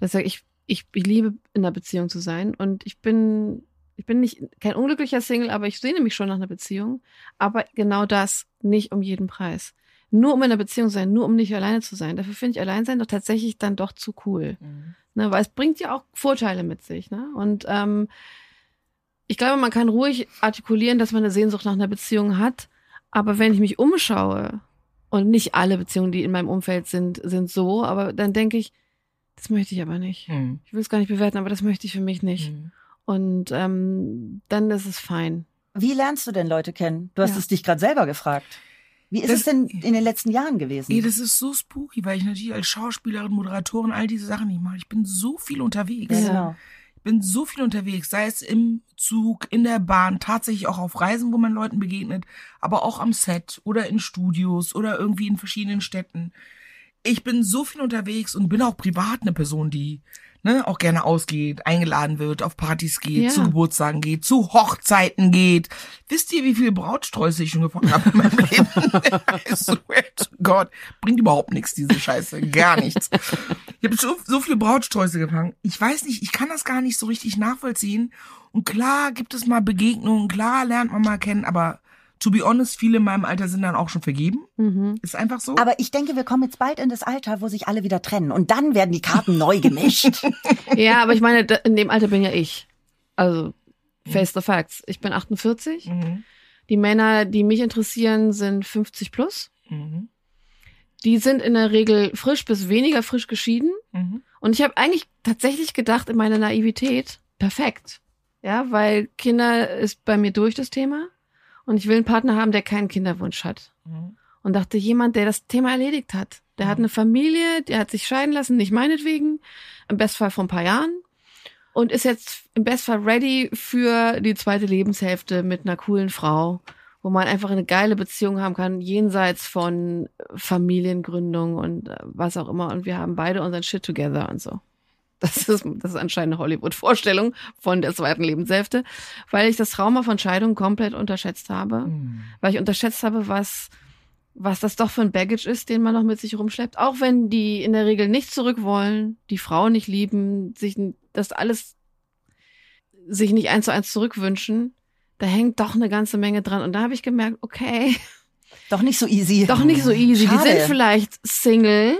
dass ich, ich, ich liebe in einer Beziehung zu sein und ich bin, ich bin nicht kein unglücklicher Single, aber ich sehne mich schon nach einer Beziehung. Aber genau das nicht um jeden Preis. Nur um in einer Beziehung zu sein, nur um nicht alleine zu sein. Dafür finde ich Alleinsein doch tatsächlich dann doch zu cool. Ne, weil es bringt ja auch Vorteile mit sich. Ne? Und ähm, ich glaube, man kann ruhig artikulieren, dass man eine Sehnsucht nach einer Beziehung hat. Aber wenn ich mich umschaue, und nicht alle Beziehungen, die in meinem Umfeld sind, sind so, aber dann denke ich, das möchte ich aber nicht. Hm. Ich will es gar nicht bewerten, aber das möchte ich für mich nicht. Hm. Und ähm, dann ist es fein. Wie lernst du denn Leute kennen? Du hast Ja. es dich gerade selber gefragt. Wie ist Das- es denn in den letzten Jahren gewesen? Ey, das ist so spooky, weil ich natürlich als Schauspielerin, Moderatorin all diese Sachen nicht mache. Ich bin so viel unterwegs. Ja. genau. Ich bin so viel unterwegs, sei es im Zug, in der Bahn, tatsächlich auch auf Reisen, wo man Leuten begegnet, aber auch am Set oder in Studios oder irgendwie in verschiedenen Städten. Ich bin so viel unterwegs und bin auch privat eine Person, die ne, auch gerne ausgeht, eingeladen wird, auf Partys geht, Ja. zu Geburtstagen geht, zu Hochzeiten geht. Wisst ihr, wie viele Brautsträuße ich schon gefunden habe in meinem *laughs* Leben? I swear to God. Bringt überhaupt nichts, diese Scheiße. Gar nichts. Ich habe so, so viele Brautsträuße gefangen. Ich weiß nicht, ich kann das gar nicht so richtig nachvollziehen. Und klar gibt es mal Begegnungen, klar lernt man mal kennen, aber to be honest, viele in meinem Alter sind dann auch schon vergeben. Mhm. Ist einfach so. Aber ich denke, wir kommen jetzt bald in das Alter, wo sich alle wieder trennen. Und dann werden die Karten neu gemischt. *laughs* Ja, aber ich meine, in dem Alter bin ja ich. Also, face the facts. Ich bin 48. mhm. Die Männer, die mich interessieren, sind 50 plus. Mhm. Die sind in der Regel frisch bis weniger frisch geschieden. Mhm. Und ich habe eigentlich tatsächlich gedacht in meiner Naivität, perfekt. Ja, weil Kinder ist bei mir durch das Thema. Und ich will einen Partner haben, der keinen Kinderwunsch hat. Mhm. Und dachte, jemand, der das Thema erledigt hat. Der hat Mhm. eine Familie, der hat sich scheiden lassen, nicht meinetwegen, im Bestfall vor ein paar Jahren. Und ist jetzt im Bestfall ready für die zweite Lebenshälfte mit einer coolen Frau, wo man einfach eine geile Beziehung haben kann, jenseits von Familiengründung und äh, was auch immer. Und wir haben beide unseren Shit together und so. Das ist, das ist anscheinend eine Hollywood-Vorstellung von der zweiten Lebenshälfte, weil ich das Trauma von Scheidung komplett unterschätzt habe Mhm. weil ich unterschätzt habe, was, was das doch für ein Baggage ist, den man noch mit sich rumschleppt. Auch wenn die in der Regel nicht zurück wollen, die Frau nicht lieben, sich das alles sich nicht eins zu eins zurückwünschen, da hängt doch eine ganze Menge dran. Und da habe ich gemerkt, okay, Doch nicht so easy. doch nicht so easy. Schade. Die sind vielleicht Single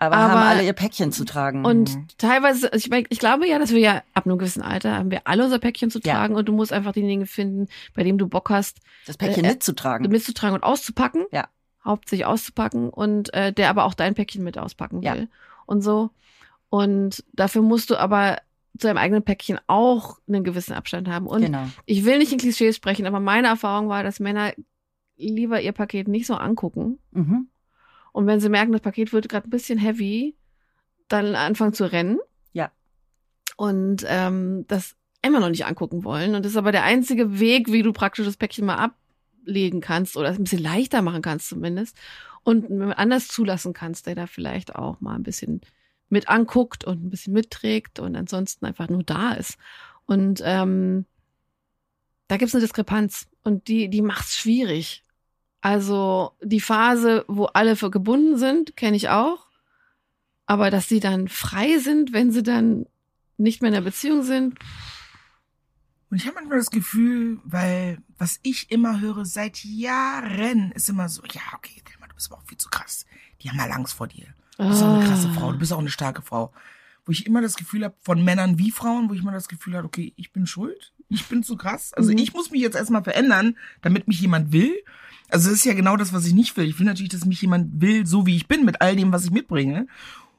aber, aber- haben alle ihr Päckchen zu tragen. und Mhm. teilweise, ich, mein, ich glaube ja, dass wir ja ab einem gewissen Alter haben wir alle unser Päckchen zu Ja. tragen und du musst einfach denjenigen finden, bei dem du Bock hast, das Päckchen äh, mitzutragen. mitzutragen und auszupacken. Ja. Hauptsächlich auszupacken und äh, der aber auch dein Päckchen mit auspacken Ja. will. Und so. Und dafür musst du aber zu deinem eigenen Päckchen auch einen gewissen Abstand haben. Und genau. ich will nicht in Klischees sprechen, aber meine Erfahrung war, dass Männer lieber ihr Paket nicht so angucken. Mhm. Und wenn sie merken, das Paket wird gerade ein bisschen heavy, dann anfangen zu rennen. Ja. Und ähm, das immer noch nicht angucken wollen. Und das ist aber der einzige Weg, wie du praktisch das Päckchen mal ablegen kannst oder es ein bisschen leichter machen kannst zumindest. Und anders zulassen kannst, der da vielleicht auch mal ein bisschen mit anguckt und ein bisschen mitträgt und ansonsten einfach nur da ist. Und ähm, da gibt's eine Diskrepanz und die, die macht's schwierig. Also die Phase, wo alle gebunden sind, kenne ich auch. Aber dass sie dann frei sind, wenn sie dann nicht mehr in der Beziehung sind, Und ich habe manchmal das Gefühl, weil was ich immer höre seit Jahren ist immer so, ja, okay, Thelma, du bist aber auch viel zu krass. Die haben mal Angst vor dir. Du bist auch eine krasse Ah. Frau, du bist auch eine starke Frau. Wo ich immer das Gefühl habe, von Männern wie Frauen, wo ich immer das Gefühl habe, okay, ich bin schuld, ich bin zu krass. Also Mhm. ich muss mich jetzt erstmal verändern, damit mich jemand will. Also das ist ja genau das, was ich nicht will. Ich will natürlich, dass mich jemand will, so wie ich bin, mit all dem, was ich mitbringe.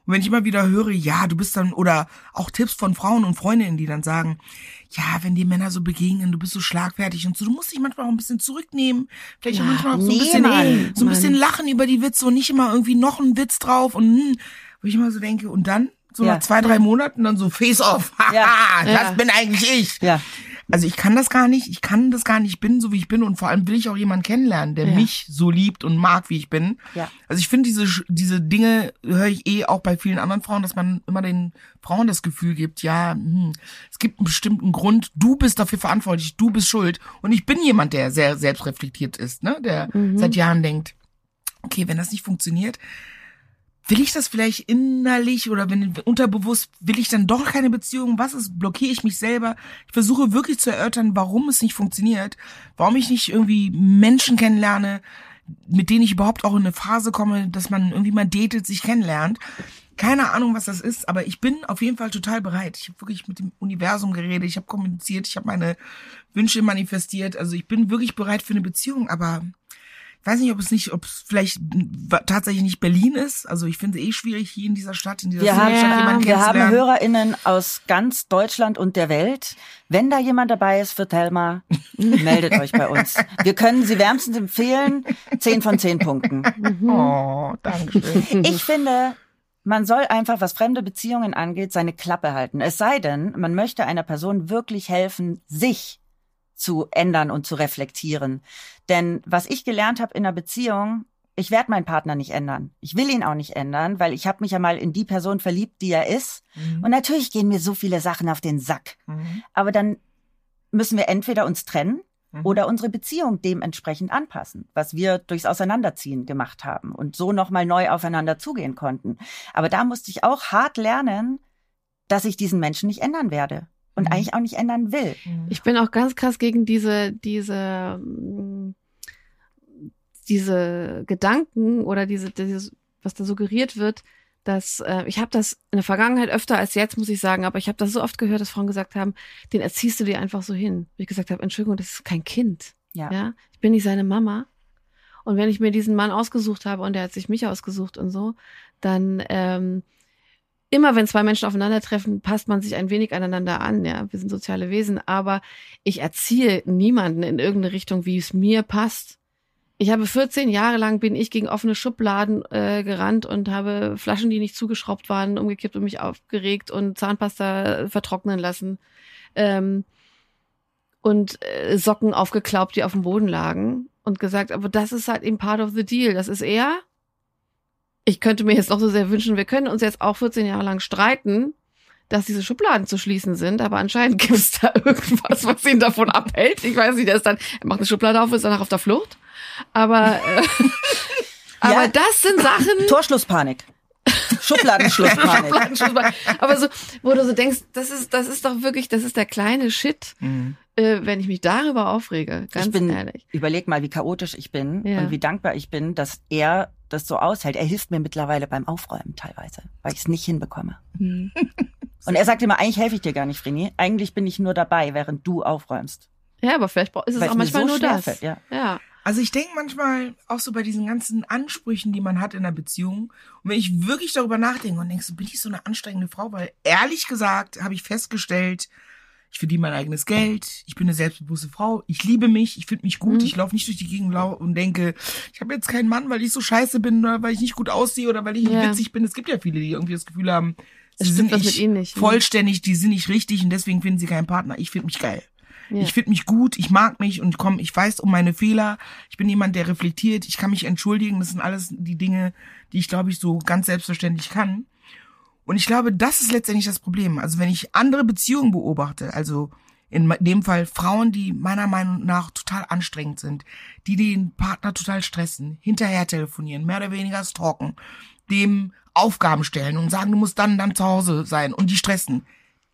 Und wenn ich immer wieder höre, ja, du bist dann, oder auch Tipps von Frauen und Freundinnen, die dann sagen, ja, wenn dir Männer so begegnen, du bist so schlagfertig und so, du musst dich manchmal auch ein bisschen zurücknehmen, vielleicht auch Ja, manchmal auch so ein bisschen, Mann. so ein bisschen lachen über die Witze und nicht immer irgendwie noch einen Witz drauf und, hm, wo ich immer so denke, und dann, so Ja. nach zwei, drei Monaten dann so face off, haha, *laughs* Ja. das bin eigentlich ich. Ja. Also ich kann das gar nicht, ich kann das gar nicht, ich bin so wie ich bin und vor allem will ich auch jemanden kennenlernen, der Ja. mich so liebt und mag, wie ich bin. Ja. Also ich finde diese diese Dinge höre ich eh auch bei vielen anderen Frauen, dass man immer den Frauen das Gefühl gibt, ja, hm, es gibt einen bestimmten Grund, du bist dafür verantwortlich, du bist schuld und ich bin jemand, der sehr selbstreflektiert ist, ne, der seit Jahren denkt, okay, wenn das nicht funktioniert, will ich das vielleicht innerlich oder wenn unterbewusst will ich dann doch keine Beziehung? Was ist, blockiere ich mich selber? Ich versuche wirklich zu erörtern, warum es nicht funktioniert, warum ich nicht irgendwie Menschen kennenlerne, mit denen ich überhaupt auch in eine Phase komme, dass man irgendwie mal datet, sich kennenlernt. Keine Ahnung, was das ist, aber ich bin auf jeden Fall total bereit. Ich habe wirklich mit dem Universum geredet, ich habe kommuniziert, ich habe meine Wünsche manifestiert. Also ich bin wirklich bereit für eine Beziehung, aber weiß nicht, ob es nicht, ob es vielleicht tatsächlich nicht Berlin ist. Also ich finde es eh schwierig, hier in dieser Stadt, in dieser Wir haben, Stadt jemanden wir haben. HörerInnen aus ganz Deutschland und der Welt. Wenn da jemand dabei ist für Thelma, *laughs* meldet euch bei uns. Wir können sie wärmstens empfehlen. Zehn von zehn Punkten. Oh, danke schön. *laughs* Ich finde, man soll einfach, was fremde Beziehungen angeht, seine Klappe halten. Es sei denn, man möchte einer Person wirklich helfen, sich zu ändern und zu reflektieren. Denn was ich gelernt habe in einer Beziehung, ich werde meinen Partner nicht ändern. Ich will ihn auch nicht ändern, weil ich habe mich ja mal in die Person verliebt, die er ist. Und natürlich gehen mir so viele Sachen auf den Sack. Mhm. Aber dann müssen wir entweder uns trennen Mhm. oder unsere Beziehung dementsprechend anpassen, was wir durchs Auseinanderziehen gemacht haben und so nochmal neu aufeinander zugehen konnten. Aber da musste ich auch hart lernen, dass ich diesen Menschen nicht ändern werde und Mhm. eigentlich auch nicht ändern will. Ich bin auch ganz krass gegen diese, diese, mm, diese Gedanken oder diese, dieses, was da suggeriert wird, dass äh, ich habe das in der Vergangenheit öfter als jetzt, muss ich sagen, aber ich habe das so oft gehört, dass Frauen gesagt haben, den erziehst du dir einfach so hin. Wie ich gesagt habe, Entschuldigung, das ist kein Kind. Ja. Ja, ich bin nicht seine Mama. Und wenn ich mir diesen Mann ausgesucht habe und er hat sich mich ausgesucht und so, dann ähm, immer wenn zwei Menschen aufeinandertreffen, passt man sich ein wenig aneinander an. Ja, wir sind soziale Wesen, aber ich erziehe niemanden in irgendeine Richtung, wie es mir passt. Ich habe 14 Jahre lang bin ich gegen offene Schubladen äh, gerannt und habe Flaschen, die nicht zugeschraubt waren, umgekippt und mich aufgeregt und Zahnpasta vertrocknen lassen. Ähm, und äh, Socken aufgeklaubt, die auf dem Boden lagen und gesagt, aber das ist halt eben part of the deal. Das ist er. Ich könnte mir jetzt noch so sehr wünschen, wir können uns jetzt auch 14 Jahre lang streiten, dass diese Schubladen zu schließen sind, aber anscheinend *laughs* gibt es da irgendwas, was ihn davon abhält. Ich weiß nicht, der ist dann, er macht eine Schublade auf, ist danach auf der Flucht. Aber, äh, *laughs* aber Ja. das sind Sachen, *laughs* Torschlusspanik. Schubladenschlusspanik. Schubladenschlusspanik. aber so, wo du so denkst, das ist, das ist doch wirklich, das ist der kleine Shit, Mhm. äh, wenn ich mich darüber aufrege, ganz ich bin, ehrlich. überleg mal, wie chaotisch ich bin Ja. und wie dankbar ich bin, dass er das so aushält. Er hilft mir mittlerweile beim Aufräumen teilweise, weil ich es nicht hinbekomme. Hm. *laughs* Und er sagt immer, eigentlich helfe ich dir gar nicht, Frini. Eigentlich bin ich nur dabei, während du aufräumst. Ja, aber vielleicht ist es Weil auch manchmal so nur das. Fällt, ja. Ja. Also ich denke manchmal auch so bei diesen ganzen Ansprüchen, die man hat in einer Beziehung. Und wenn ich wirklich darüber nachdenke und denke, so bin ich so eine anstrengende Frau, weil ehrlich gesagt habe ich festgestellt, ich verdiene mein eigenes Geld, ich bin eine selbstbewusste Frau, ich liebe mich, ich finde mich gut, Mhm. ich laufe nicht durch die Gegend und denke, ich habe jetzt keinen Mann, weil ich so scheiße bin oder weil ich nicht gut aussehe oder weil ich nicht Ja. witzig bin. Es gibt ja viele, die irgendwie das Gefühl haben, sie stimmt sind nicht nicht, ne? vollständig, die sind nicht richtig und deswegen finden sie keinen Partner. Ich finde mich geil. Ja. Ich finde mich gut, ich mag mich und komm, ich weiß um meine Fehler. Ich bin jemand, der reflektiert, ich kann mich entschuldigen. Das sind alles die Dinge, die ich, glaube ich, so ganz selbstverständlich kann. Und ich glaube, das ist letztendlich das Problem. Also wenn ich andere Beziehungen beobachte, also in dem Fall Frauen, die meiner Meinung nach total anstrengend sind, die den Partner total stressen, hinterher telefonieren, mehr oder weniger stalken, dem Aufgaben stellen und sagen, du musst dann dann zu Hause sein und die stressen.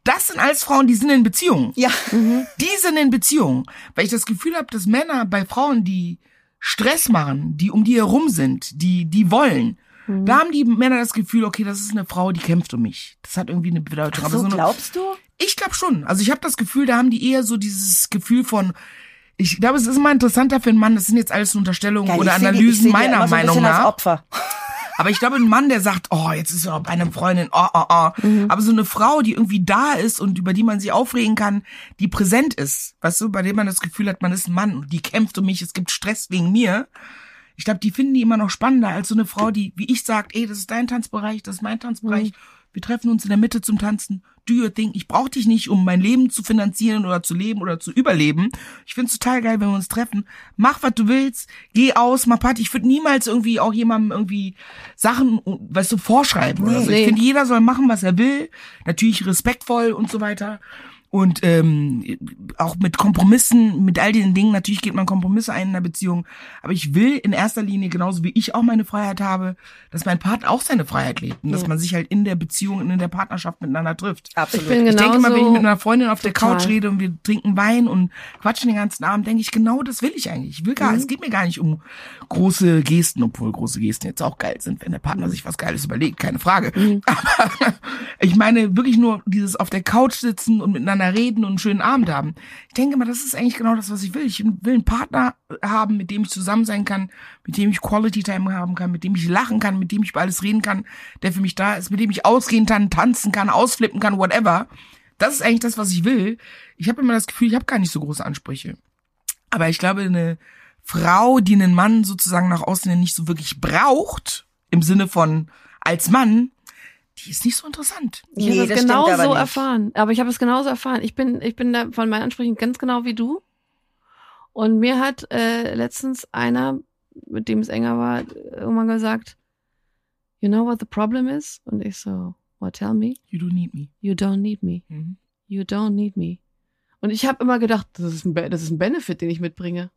Das sind alles Frauen, die sind in Beziehungen. Ja. Die sind in Beziehungen. Weil ich das Gefühl habe, dass Männer bei Frauen, die Stress machen, die um die herum sind, die, die wollen. Mhm. Da haben die Männer das Gefühl, okay, das ist eine Frau, die kämpft um mich. Das hat irgendwie eine Bedeutung. Ach so, Aber so eine, glaubst du? ich glaube schon. Also ich habe das Gefühl, da haben die eher so dieses Gefühl von, ich glaube, es ist immer interessanter für einen Mann, das sind jetzt alles Unterstellungen Geil, oder Analysen die meiner so ein Meinung nach. Opfer. *laughs* Aber ich glaube, ein Mann, der sagt, oh, jetzt ist er bei einer Freundin, oh, oh, oh. Aber so eine Frau, die irgendwie da ist und über die man sich aufregen kann, die präsent ist, weißt du, bei dem man das Gefühl hat, man ist ein Mann und die kämpft um mich, es gibt Stress wegen mir. Ich glaube, die finden die immer noch spannender als so eine Frau, die, wie ich sagt, ey, das ist dein Tanzbereich, das ist mein Tanzbereich. Wir treffen uns in der Mitte zum Tanzen. Do your thing. Ich brauche dich nicht, um mein Leben zu finanzieren oder zu leben oder zu überleben. Ich find's total geil, wenn wir uns treffen. Mach, was du willst. Geh aus, mach Party. Ich würde niemals irgendwie auch jemandem irgendwie Sachen, weißt du, vorschreiben oder so. Nee. Ich finde, jeder soll machen, was er will. Natürlich respektvoll und so weiter. Und ähm, auch mit Kompromissen, mit all diesen Dingen, natürlich geht man Kompromisse ein in einer Beziehung. Aber ich will in erster Linie, genauso wie ich auch meine Freiheit habe, dass mein Partner auch seine Freiheit lebt. Und dass Ja. man sich halt in der Beziehung und in der Partnerschaft miteinander trifft. Absolut. Ich bin Ich denke immer, wenn ich mit einer Freundin auf der Total. Couch rede und wir trinken Wein und quatschen den ganzen Abend, denke ich, genau das will ich eigentlich. Ich will Mhm. gar, es geht mir gar nicht um große Gesten, obwohl große Gesten jetzt auch geil sind, wenn der Partner Mhm. sich was Geiles überlegt, keine Frage. *laughs* Aber ich meine wirklich nur dieses auf der Couch sitzen und miteinander reden und einen schönen Abend haben. Ich denke mal, das ist eigentlich genau das, was ich will. Ich will einen Partner haben, mit dem ich zusammen sein kann, mit dem ich Quality Time haben kann, mit dem ich lachen kann, mit dem ich über alles reden kann, der für mich da ist, mit dem ich ausgehen kann, tanzen kann, ausflippen kann, whatever. Das ist eigentlich das, was ich will. Ich habe immer das Gefühl, ich habe gar nicht so große Ansprüche. Aber ich glaube, eine Frau, die einen Mann sozusagen nach außen nicht so wirklich braucht, im Sinne von als Mann, die ist nicht so interessant. Ich Nee, habe das es genauso nicht. erfahren. Aber ich habe es genauso erfahren. Ich bin, ich bin da von meinen Ansprüchen ganz genau wie du. Und mir hat äh, letztens einer, mit dem es enger war, irgendwann gesagt, you know what the problem is? Und ich so, what tell me? You don't need me. You don't need me. Mhm. You don't need me. Und ich habe immer gedacht, das ist, ein, das ist ein Benefit, den ich mitbringe.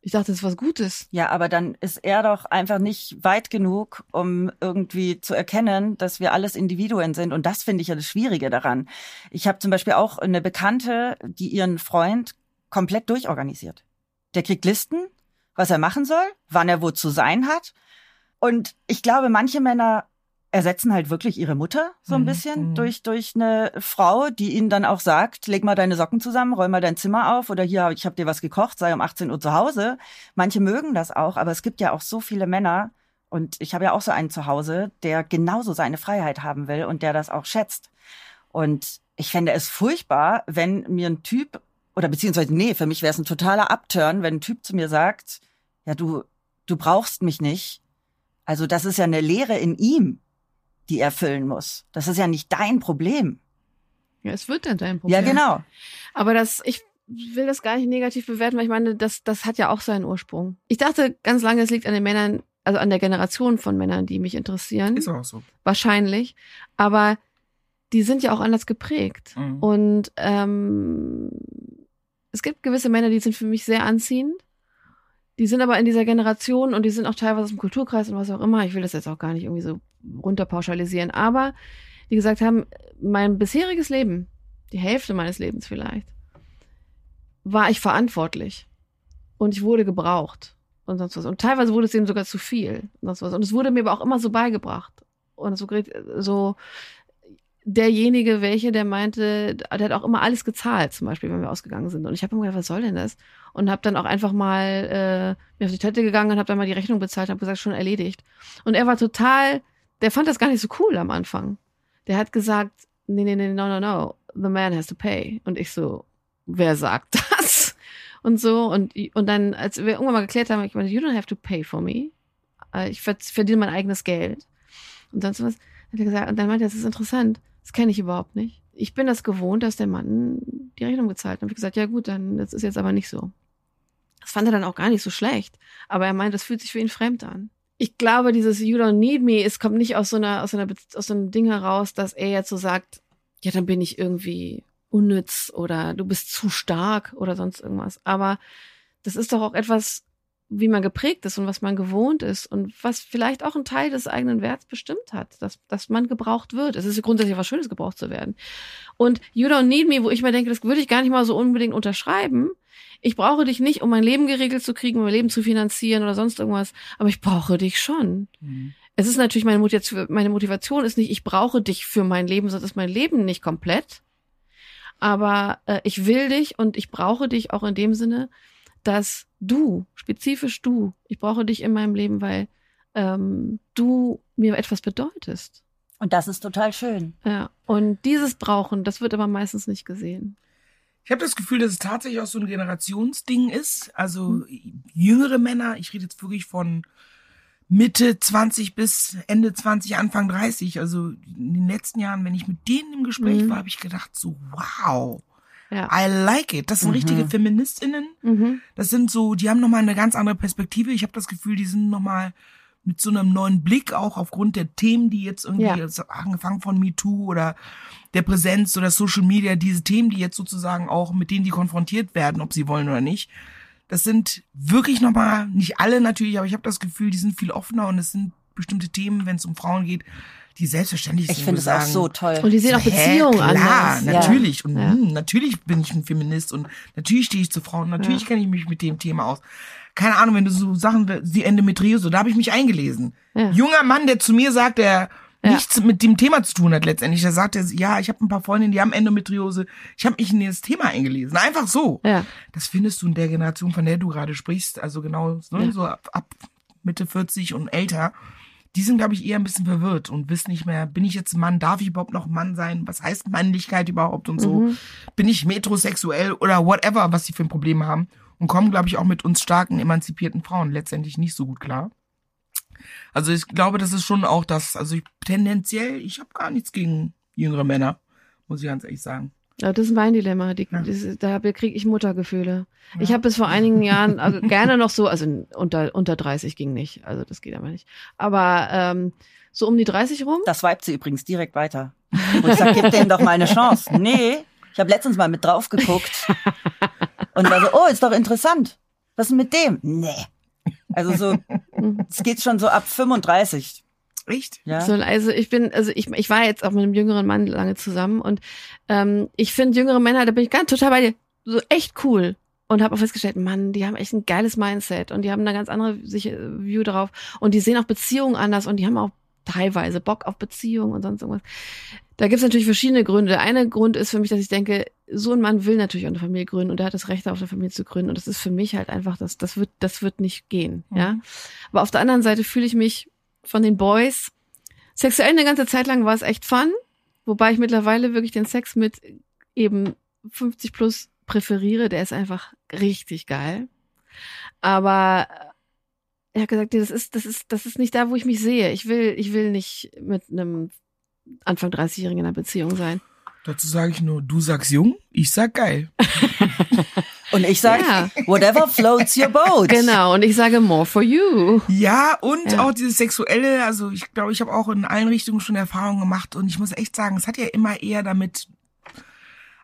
Ich dachte, das ist was Gutes. Ja, aber dann ist er doch einfach nicht weit genug, um irgendwie zu erkennen, dass wir alles Individuen sind. Und das finde ich ja das Schwierige daran. Ich habe zum Beispiel auch eine Bekannte, die ihren Freund komplett durchorganisiert. Der kriegt Listen, was er machen soll, wann er wo zu sein hat. Und ich glaube, manche Männer ersetzen halt wirklich ihre Mutter so ein Mhm, bisschen mhm. durch durch eine Frau, die ihnen dann auch sagt, leg mal deine Socken zusammen, räum mal dein Zimmer auf oder hier ich habe dir was gekocht, sei um 18 Uhr zu Hause. Manche mögen das auch, aber es gibt ja auch so viele Männer und ich habe ja auch so einen zu Hause, der genauso seine Freiheit haben will und der das auch schätzt. Und ich fände es furchtbar, wenn mir ein Typ oder beziehungsweise nee, für mich wäre es ein totaler Upturn, wenn ein Typ zu mir sagt, ja du du brauchst mich nicht. Also das ist ja eine Lehre in ihm, die er füllen muss. Das ist ja nicht dein Problem. Ja, es wird dann dein Problem. Ja, genau. Aber das, ich will das gar nicht negativ bewerten, weil ich meine, das, das hat ja auch seinen Ursprung. Ich dachte ganz lange, es liegt an den Männern, also an der Generation von Männern, die mich interessieren. Ist auch so. Wahrscheinlich. Aber die sind ja auch anders geprägt. Mhm. Und ähm, es gibt gewisse Männer, die sind für mich sehr anziehend. Die sind aber in dieser Generation und die sind auch teilweise aus dem Kulturkreis und was auch immer. Ich will das jetzt auch gar nicht irgendwie so runterpauschalisieren. Aber die gesagt haben, mein bisheriges Leben, die Hälfte meines Lebens vielleicht, war ich verantwortlich. Und ich wurde gebraucht. Und sonst was. Und teilweise wurde es eben sogar zu viel. Und sonst was. Und es wurde mir aber auch immer so beigebracht. Und so, so derjenige, welche, der meinte, der hat auch immer alles gezahlt, zum Beispiel, wenn wir ausgegangen sind. Und ich habe mir gedacht, was soll denn das? Und habe dann auch einfach mal äh, mir auf die Toilette gegangen und habe dann mal die Rechnung bezahlt und habe gesagt, schon erledigt. Und er war total, der fand das gar nicht so cool am Anfang. Der hat gesagt, nee, nee, nee, no, no, no, the man has to pay. Und ich so, wer sagt *laughs* das? Und so, und, und dann, als wir irgendwann mal geklärt haben, ich meine, you don't have to pay for me. Äh, Ich verd- verdiene mein eigenes Geld. Und sonst was, hat er gesagt, und dann meinte er, das ist interessant, das kenne ich überhaupt nicht. Ich bin das gewohnt, dass der Mann die Rechnung bezahlt. Dann habe ich gesagt, ja gut, dann, das ist jetzt aber nicht so. Das fand er dann auch gar nicht so schlecht. Aber er meint, das fühlt sich für ihn fremd an. Ich glaube, dieses You don't need me, es kommt nicht aus so einer, aus einer, aus so einem Ding heraus, dass er jetzt so sagt, ja, dann bin ich irgendwie unnütz oder du bist zu stark oder sonst irgendwas. Aber das ist doch auch etwas, wie man geprägt ist und was man gewohnt ist und was vielleicht auch ein Teil des eigenen Werts bestimmt hat, dass, dass man gebraucht wird. Es ist grundsätzlich was Schönes, gebraucht zu werden. Und You Don't Need Me, wo ich mir denke, das würde ich gar nicht mal so unbedingt unterschreiben. Ich brauche dich nicht, um mein Leben geregelt zu kriegen, um mein Leben zu finanzieren oder sonst irgendwas, aber ich brauche dich schon. Mhm. Es ist natürlich meine Motivation, meine Motivation ist nicht, ich brauche dich für mein Leben, sonst ist mein Leben nicht komplett. Aber äh, ich will dich und ich brauche dich auch in dem Sinne, dass du, spezifisch du, ich brauche dich in meinem Leben, weil ähm, du mir etwas bedeutest. Und das ist total schön. Ja. Und dieses Brauchen, das wird aber meistens nicht gesehen. Ich habe das Gefühl, dass es tatsächlich auch so ein Generationsding ist. Also jüngere Männer, ich rede jetzt wirklich von Mitte 20 bis Ende 20, Anfang 30. Also in den letzten Jahren, wenn ich mit denen im Gespräch Mhm. war, habe ich gedacht so, wow, Ja. I like it. Das sind Mhm. richtige Feministinnen. Mhm. Das sind so, die haben nochmal eine ganz andere Perspektive. Ich habe das Gefühl, die sind nochmal mit so einem neuen Blick, auch aufgrund der Themen, die jetzt irgendwie, Ja. jetzt angefangen von MeToo oder der Präsenz oder Social Media, diese Themen, die jetzt sozusagen auch, mit denen die konfrontiert werden, ob sie wollen oder nicht. Das sind wirklich nochmal, nicht alle natürlich, aber ich habe das Gefühl, die sind viel offener und es sind bestimmte Themen, wenn es um Frauen geht, die selbstverständlich Ich sind. finde wo es auch so toll. Und die sehen auch Beziehungen klar, anders. Ja. natürlich. Und Ja. hm, natürlich bin ich ein Feminist und natürlich stehe ich zu Frauen. Natürlich Ja. kenne ich mich mit dem Thema aus. Keine Ahnung, wenn du so Sachen, die Endometriose, da habe ich mich eingelesen. Ja. Junger Mann, der zu mir sagt, der Ja. nichts mit dem Thema zu tun hat letztendlich. Der sagt, er, ja, ich habe ein paar Freundinnen, die haben Endometriose. Ich habe mich in das Thema eingelesen. Einfach so. Ja. Das findest du in der Generation, von der du gerade sprichst, also genau ne, so ab, ab Mitte 40 und älter. Die sind, glaube ich, eher ein bisschen verwirrt und wissen nicht mehr, bin ich jetzt Mann, darf ich überhaupt noch Mann sein? Was heißt Männlichkeit überhaupt und so? Mhm. Bin ich metrosexuell oder whatever, was sie für ein Problem haben? Und kommen, glaube ich, auch mit uns starken, emanzipierten Frauen letztendlich nicht so gut klar. Also ich glaube, das ist schon auch das, also ich, tendenziell, ich habe gar nichts gegen jüngere Männer, muss ich ganz ehrlich sagen. Ja, das ist mein Dilemma. Die, Ja. das, da kriege ich Muttergefühle. Ich Ja. habe bis vor einigen Jahren also gerne noch so, also unter, unter 30 ging nicht, also das geht aber nicht. Aber ähm, so um die 30 rum. Das weibt sie übrigens direkt weiter. Und ich sag, gib denen doch mal eine Chance. Nee, ich habe letztens mal mit drauf geguckt und war so, oh, ist doch interessant. Was ist denn mit dem? Nee. Also so, *laughs* es geht schon so ab 35. Echt? Ja. So, also ich bin, also ich, ich war jetzt auch mit einem jüngeren Mann lange zusammen und ähm, ich finde jüngere Männer, da bin ich ganz total bei dir, so echt cool. Und habe auch festgestellt, Mann, die haben echt ein geiles Mindset und die haben eine ganz andere sich, äh, View darauf und die sehen auch Beziehungen anders und die haben auch teilweise Bock auf Beziehungen und sonst irgendwas. Da gibt's natürlich verschiedene Gründe. Der eine Grund ist für mich, dass ich denke, so ein Mann will natürlich auch eine Familie gründen und er hat das Recht, auf eine Familie zu gründen. Und das ist für mich halt einfach, das, das wird, das wird nicht gehen. Ja. Mhm. Aber auf der anderen Seite fühle ich mich von den Boys sexuell eine ganze Zeit lang war es echt fun, wobei ich mittlerweile wirklich den Sex mit eben 50 plus präferiere. Der ist einfach richtig geil. Aber er hat gesagt, nee, das ist, das ist, das ist nicht da, wo ich mich sehe. Ich will, ich will nicht mit einem Anfang 30-Jährigen in einer Beziehung sein. Dazu sage ich nur, du sagst jung, ich sag geil. *laughs* Und ich sag, Ja. whatever floats your boat. Genau. Und ich sage more for you. Ja, und Ja. auch dieses Sexuelle, also ich glaube, ich habe auch in allen Richtungen schon Erfahrungen gemacht und ich muss echt sagen, es hat ja immer eher damit,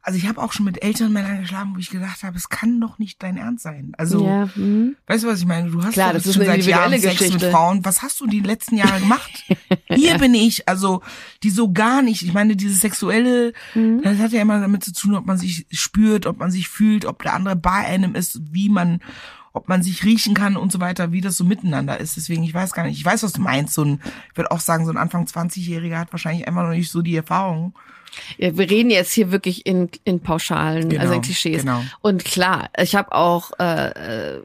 also ich habe auch schon mit älteren Männern geschlafen, wo ich gedacht habe, es kann doch nicht dein Ernst sein. Also, ja. Hm. weißt du, was ich meine? Du hast Klar, das ist schon seit Jahren individuelle Sex mit Geschichte. Frauen. Was hast du die letzten Jahre gemacht? *laughs* Hier bin ich, also die so gar nicht. Ich meine, dieses Sexuelle, Mhm. das hat ja immer damit zu tun, ob man sich spürt, ob man sich fühlt, ob der andere bei einem ist, wie man, ob man sich riechen kann und so weiter, wie das so miteinander ist. Deswegen, ich weiß gar nicht. Ich weiß, was du meinst. So ein, ich würde auch sagen, so ein Anfang 20-Jähriger hat wahrscheinlich einfach noch nicht so die Erfahrung. Ja, wir reden jetzt hier wirklich in, in Pauschalen, Genau, also in Klischees. genau. Und klar, ich habe auch äh, äh,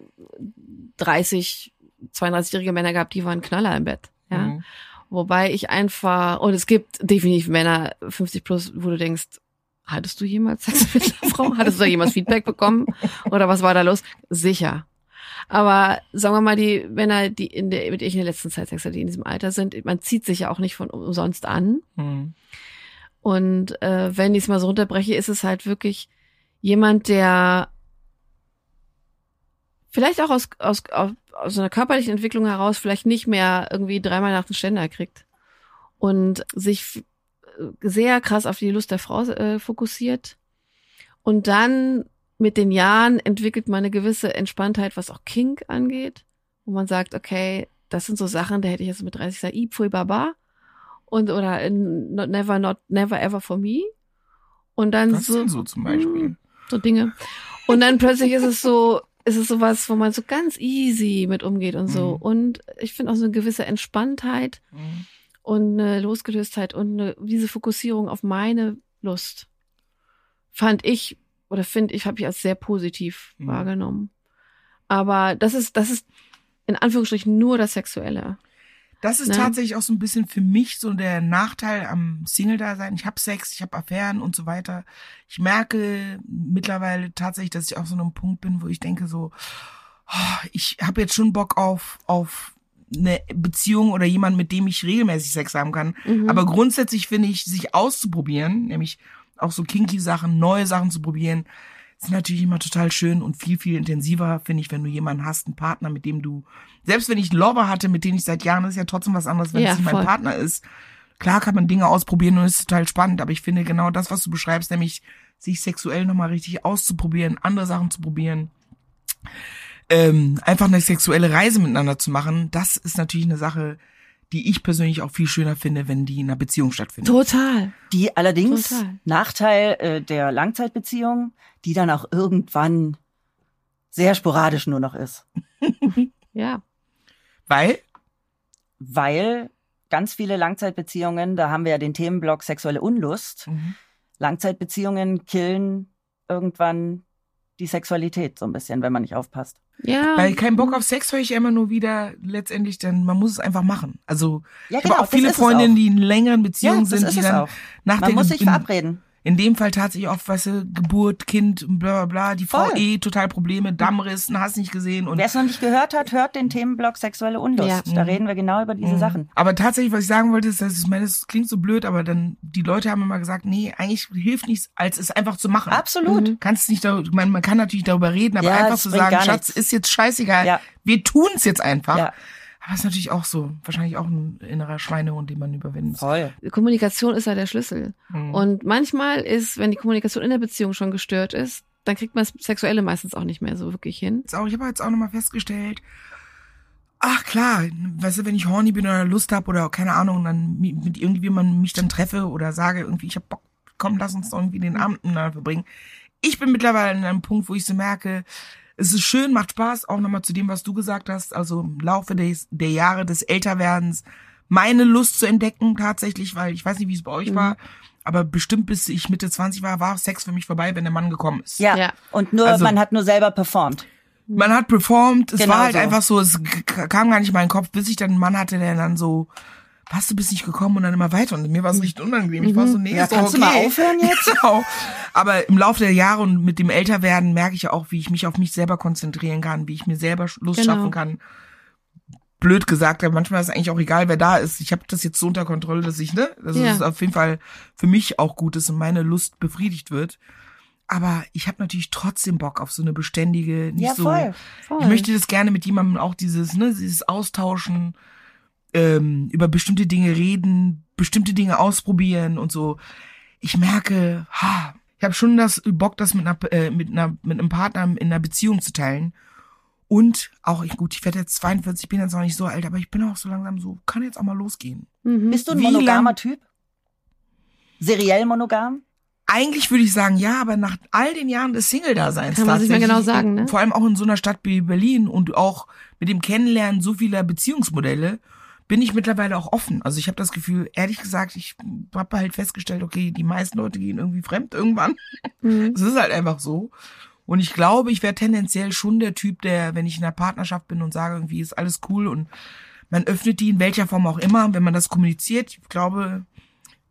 30, 32-jährige Männer gehabt, die waren Knaller im Bett. Ja. Mhm. Wobei ich einfach, und es gibt definitiv Männer 50 plus, wo du denkst, hattest du jemals Sex mit einer Frau? Hattest du da jemals Feedback bekommen? Oder was war da los? Sicher. Aber sagen wir mal, die Männer, die in der, mit ich in der letzten Zeit Sex hatte, die in diesem Alter sind, man zieht sich ja auch nicht von umsonst an. Mhm. Und äh, wenn ich es mal so runterbreche, ist es halt wirklich jemand, der vielleicht auch aus, aus, aus, aus einer körperlichen Entwicklung heraus vielleicht nicht mehr irgendwie dreimal nach dem Ständer kriegt und sich f- sehr krass auf die Lust der Frau äh, fokussiert. Und dann mit den Jahren entwickelt man eine gewisse Entspanntheit, was auch Kink angeht. wo man sagt, okay, das sind so Sachen, da hätte ich jetzt mit 30 gesagt, i pfui baba und oder in not, never not never ever for me und dann Was so so zum Beispiel? so Dinge und dann plötzlich ist es so ist es sowas, wo man so ganz easy mit umgeht und so Mhm. und ich finde auch so eine gewisse Entspanntheit Mhm. und eine Losgelöstheit und eine, diese Fokussierung auf meine Lust fand ich oder finde ich, habe ich als sehr positiv Mhm. wahrgenommen. Aber das ist, das ist in Anführungsstrichen nur das Sexuelle. Das ist Ne? tatsächlich auch so ein bisschen für mich so der Nachteil am Single-Dasein. Ich habe Sex, ich habe Affären und so weiter. Ich merke mittlerweile tatsächlich, dass ich auch so einem Punkt bin, wo ich denke so, oh, ich habe jetzt schon Bock auf auf eine Beziehung oder jemand, mit dem ich regelmäßig Sex haben kann. Mhm. Aber grundsätzlich finde ich, sich auszuprobieren, nämlich auch so kinky Sachen, neue Sachen zu probieren, ist natürlich immer total schön und viel, viel intensiver, finde ich, wenn du jemanden hast, einen Partner, mit dem du, selbst wenn ich einen Lover hatte, mit dem ich seit Jahren, ist ja trotzdem was anderes, wenn Ja, es nicht mein. Partner ist. Klar kann man Dinge ausprobieren und ist total spannend, aber ich finde genau das, was du beschreibst, nämlich sich sexuell nochmal richtig auszuprobieren, andere Sachen zu probieren, ähm, einfach eine sexuelle Reise miteinander zu machen, das ist natürlich eine Sache, die ich persönlich auch viel schöner finde, wenn die in einer Beziehung stattfindet. Total. Die allerdings Total. Nachteil äh, der Langzeitbeziehung, die dann auch irgendwann sehr sporadisch nur noch ist. *laughs* Ja. Weil, Weil ganz viele Langzeitbeziehungen, da haben wir ja den Themenblock sexuelle Unlust. Mhm. Langzeitbeziehungen killen irgendwann die Sexualität so ein bisschen, wenn man nicht aufpasst. Ja. Weil kein Bock auf Sex höre ich immer nur wieder letztendlich, dann man muss es einfach machen. Also Ja, ich habe auch viele Freundinnen, auch. die in längeren ja, Beziehungen das sind, die dann auch. nach Man muss sich verabreden. In dem Fall tatsächlich oft, weißt du, Geburt, Kind, bla bla bla, die Voll. eh total Probleme, Dammriss, hast nicht gesehen und Wer es noch nicht gehört hat, hört den Themenblock sexuelle Unlust. Ja. Da Mhm. reden wir genau über diese Mhm. Sachen. Aber tatsächlich, was ich sagen wollte, ist, dass ich meine, das klingt so blöd, aber dann die Leute haben immer gesagt, nee, eigentlich hilft nichts, als es einfach zu machen. Absolut. Mhm. Kannst nicht darüber, man, man kann natürlich darüber reden, aber Ja, einfach zu sagen, Schatz, nichts. ist jetzt scheißegal. Ja. Wir tun es jetzt einfach. Ja, Aber es ist natürlich auch so, wahrscheinlich auch ein innerer Schweinehund, den man überwinden muss. voll. Kommunikation ist ja der Schlüssel. Mhm. Und manchmal ist, wenn die Kommunikation in der Beziehung schon gestört ist, dann kriegt man das Sexuelle meistens auch nicht mehr so wirklich hin. Ich habe jetzt auch nochmal festgestellt, ach klar, weißt du, wenn ich horny bin oder Lust habe oder keine Ahnung, dann mi- mit irgendjemandem mich dann treffe oder sage irgendwie, ich hab Bock, komm, lass uns doch irgendwie den Abend miteinander verbringen. Ich bin mittlerweile an einem Punkt, wo ich so merke, es ist schön, macht Spaß, auch nochmal zu dem, was du gesagt hast, also im Laufe des, der Jahre des Älterwerdens, meine Lust zu entdecken tatsächlich, weil ich weiß nicht, wie es bei euch Mhm. war, aber bestimmt bis ich Mitte 20 war, war Sex für mich vorbei, wenn der Mann gekommen ist. Ja. Ja. Und nur, Also- man hat nur selber performt. Man hat performt, es Genau war halt so. einfach so, es kam gar nicht in meinen Kopf, bis ich dann einen Mann hatte, der dann so, was, du bist nicht gekommen und dann immer weiter. Und mir war es richtig unangenehm. Ich war so, nee, Ja, ist kannst okay. du mal aufhören *laughs* jetzt? Genau. Aber im Laufe der Jahre und mit dem Älterwerden merke ich ja auch, wie ich mich auf mich selber konzentrieren kann, wie ich mir selber Lust Genau. schaffen kann. Blöd gesagt, aber manchmal ist es eigentlich auch egal, wer da ist. Ich habe das jetzt so unter Kontrolle, dass ich, ne, dass Ja. es auf jeden Fall für mich auch gut ist und meine Lust befriedigt wird. Aber ich habe natürlich trotzdem Bock auf so eine beständige, nicht Ja, so. voll. Voll. Ich möchte das gerne mit jemandem auch dieses, ne, dieses Austauschen, ähm, über bestimmte Dinge reden, bestimmte Dinge ausprobieren und so. Ich merke, ha, ich habe schon das Bock, das mit einer, äh, mit einer, mit einem Partner in einer Beziehung zu teilen. Und auch, ich, gut, ich werde jetzt 42, bin jetzt noch nicht so alt, aber ich bin auch so langsam so, kann jetzt auch mal losgehen. Mhm. Bist du ein Wie monogamer lang- Typ? Seriell monogam? Eigentlich würde ich sagen, ja, aber nach all den Jahren des Single-Daseins Kann man sich mal genau sagen, ne? Vor allem auch in so einer Stadt wie Berlin und auch mit dem Kennenlernen so vieler Beziehungsmodelle bin ich mittlerweile auch offen. Also ich habe das Gefühl, ehrlich gesagt, ich habe halt festgestellt, okay, die meisten Leute gehen irgendwie fremd irgendwann. Mhm. Es ist halt einfach so. Und ich glaube, ich wäre tendenziell schon der Typ, der, wenn ich in einer Partnerschaft bin und sage, irgendwie ist alles cool und man öffnet die in welcher Form auch immer, wenn man das kommuniziert, ich glaube,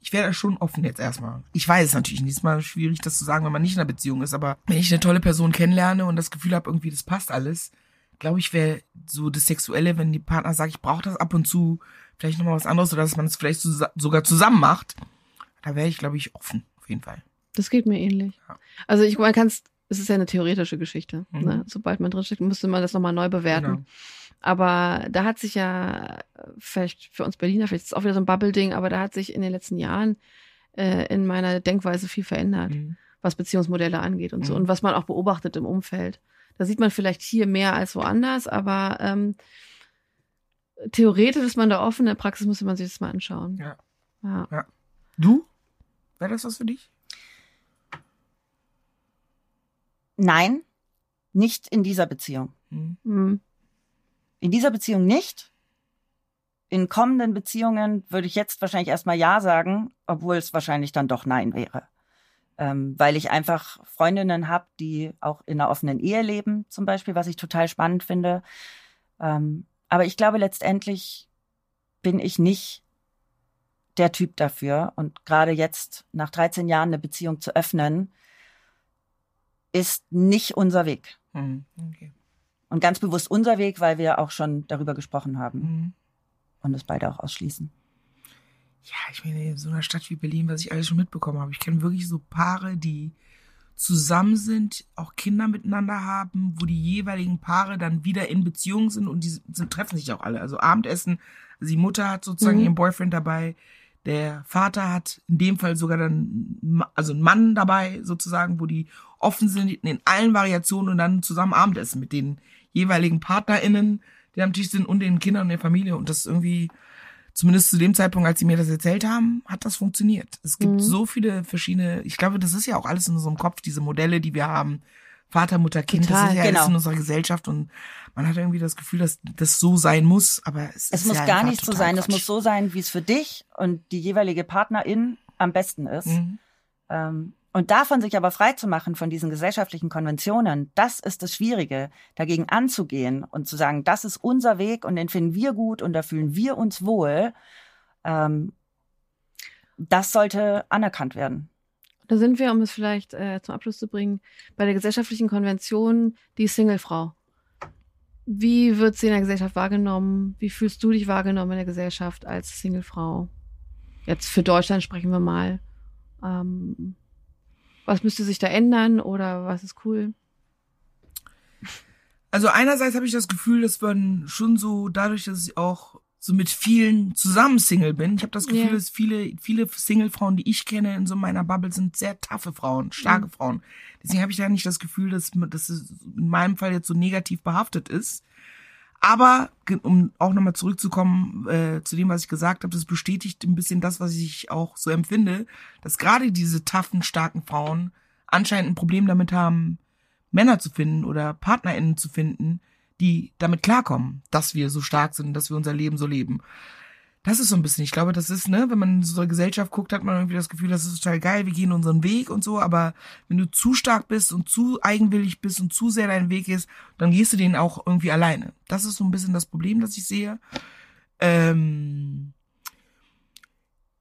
ich wäre da schon offen jetzt erstmal. Ich weiß es natürlich nicht, ist mal schwierig, das zu sagen, wenn man nicht in einer Beziehung ist, aber wenn ich eine tolle Person kennenlerne und das Gefühl habe, irgendwie, das passt alles, glaube ich, wäre so das Sexuelle, wenn die Partner sagt, ich brauche das ab und zu, vielleicht nochmal was anderes oder dass man es vielleicht zus- sogar zusammen macht, da wäre ich, glaube ich, offen, auf jeden Fall. Das geht mir ähnlich. Ja. Also ich, man kann es, es ist ja eine theoretische Geschichte. Mhm. Ne? Sobald man drinsteckt, müsste man das nochmal neu bewerten. Genau. Aber da hat sich ja, vielleicht für uns Berliner, vielleicht ist es auch wieder so ein Bubble-Ding, aber da hat sich in den letzten Jahren äh, in meiner Denkweise viel verändert. Mhm. was Beziehungsmodelle angeht und so Mhm. und was man auch beobachtet im Umfeld. Da sieht man vielleicht hier mehr als woanders, aber ähm, theoretisch ist man da offen, in der Praxis müsste man sich das mal anschauen. Ja. Ja. Du? Wäre das was für dich? Nein, nicht in dieser Beziehung. Hm. Mhm. In dieser Beziehung nicht. In kommenden Beziehungen würde ich jetzt wahrscheinlich erstmal Ja sagen, obwohl es wahrscheinlich dann doch Nein wäre. Ähm, weil ich einfach Freundinnen habe, die auch in einer offenen Ehe leben, zum Beispiel, was ich total spannend finde. Ähm, aber ich glaube, letztendlich bin ich nicht der Typ dafür. Und gerade jetzt, nach 13 Jahren eine Beziehung zu öffnen, ist nicht unser Weg. Hm. Okay. Und ganz bewusst unser Weg, weil wir auch schon darüber gesprochen haben Hm. und es beide auch ausschließen. Ja, ich meine, in so einer Stadt wie Berlin, was ich alles schon mitbekommen habe, ich kenne wirklich so Paare, die zusammen sind, auch Kinder miteinander haben, wo die jeweiligen Paare dann wieder in Beziehung sind und die sind, treffen sich auch alle. Also Abendessen, also die Mutter hat sozusagen Mhm. ihren Boyfriend dabei, der Vater hat in dem Fall sogar dann also einen Mann dabei sozusagen, wo die offen sind in allen Variationen und dann zusammen Abendessen mit den jeweiligen PartnerInnen, die am Tisch sind und den Kindern und der Familie und das ist irgendwie zumindest zu dem Zeitpunkt, als sie mir das erzählt haben, hat das funktioniert. Es gibt Mhm. so viele verschiedene, ich glaube, das ist ja auch alles in unserem Kopf, diese Modelle, die wir haben. Vater, Mutter, Kind, das Total, ist ja genau. alles in unserer Gesellschaft und man hat irgendwie das Gefühl, dass das so sein muss, aber es, Es ist muss ja gar nicht so sein. Es Quatsch. muss so sein, wie es für dich und die jeweilige Partnerin am besten ist. Mhm. Ähm, und davon sich aber frei zu machen von diesen gesellschaftlichen Konventionen, das ist das Schwierige, dagegen anzugehen und zu sagen, das ist unser Weg und den finden wir gut und da fühlen wir uns wohl. Ähm, das sollte anerkannt werden. Da sind wir, um es vielleicht äh, zum Abschluss zu bringen, bei der gesellschaftlichen Konvention die Singlefrau. Wie wird sie in der Gesellschaft wahrgenommen? Wie fühlst du dich wahrgenommen in der Gesellschaft als Singlefrau? Jetzt für Deutschland sprechen wir mal. Ähm, was müsste sich da ändern oder was ist cool? Also einerseits habe ich das Gefühl, dass man schon so, dadurch, dass ich auch so mit vielen zusammen Single bin, ich habe das Gefühl, Ja. dass viele, viele Single-Frauen, die ich kenne in so meiner Bubble, sind sehr taffe Frauen, starke Mhm. Frauen. Deswegen habe ich da nicht das Gefühl, dass, dass es in meinem Fall jetzt so negativ behaftet ist. Aber um auch nochmal zurückzukommen äh, zu dem, was ich gesagt habe, das bestätigt ein bisschen das, was ich auch so empfinde, dass gerade diese taffen, starken Frauen anscheinend ein Problem damit haben, Männer zu finden oder PartnerInnen zu finden, die damit klarkommen, dass wir so stark sind, dass wir unser Leben so leben. Das ist so ein bisschen, ich glaube, das ist, ne, wenn man in so eine Gesellschaft guckt, hat man irgendwie das Gefühl, das ist total geil, wir gehen unseren Weg und so, aber wenn du zu stark bist und zu eigenwillig bist und zu sehr dein Weg ist, dann gehst du den auch irgendwie alleine. Das ist so ein bisschen das Problem, das ich sehe. Ähm,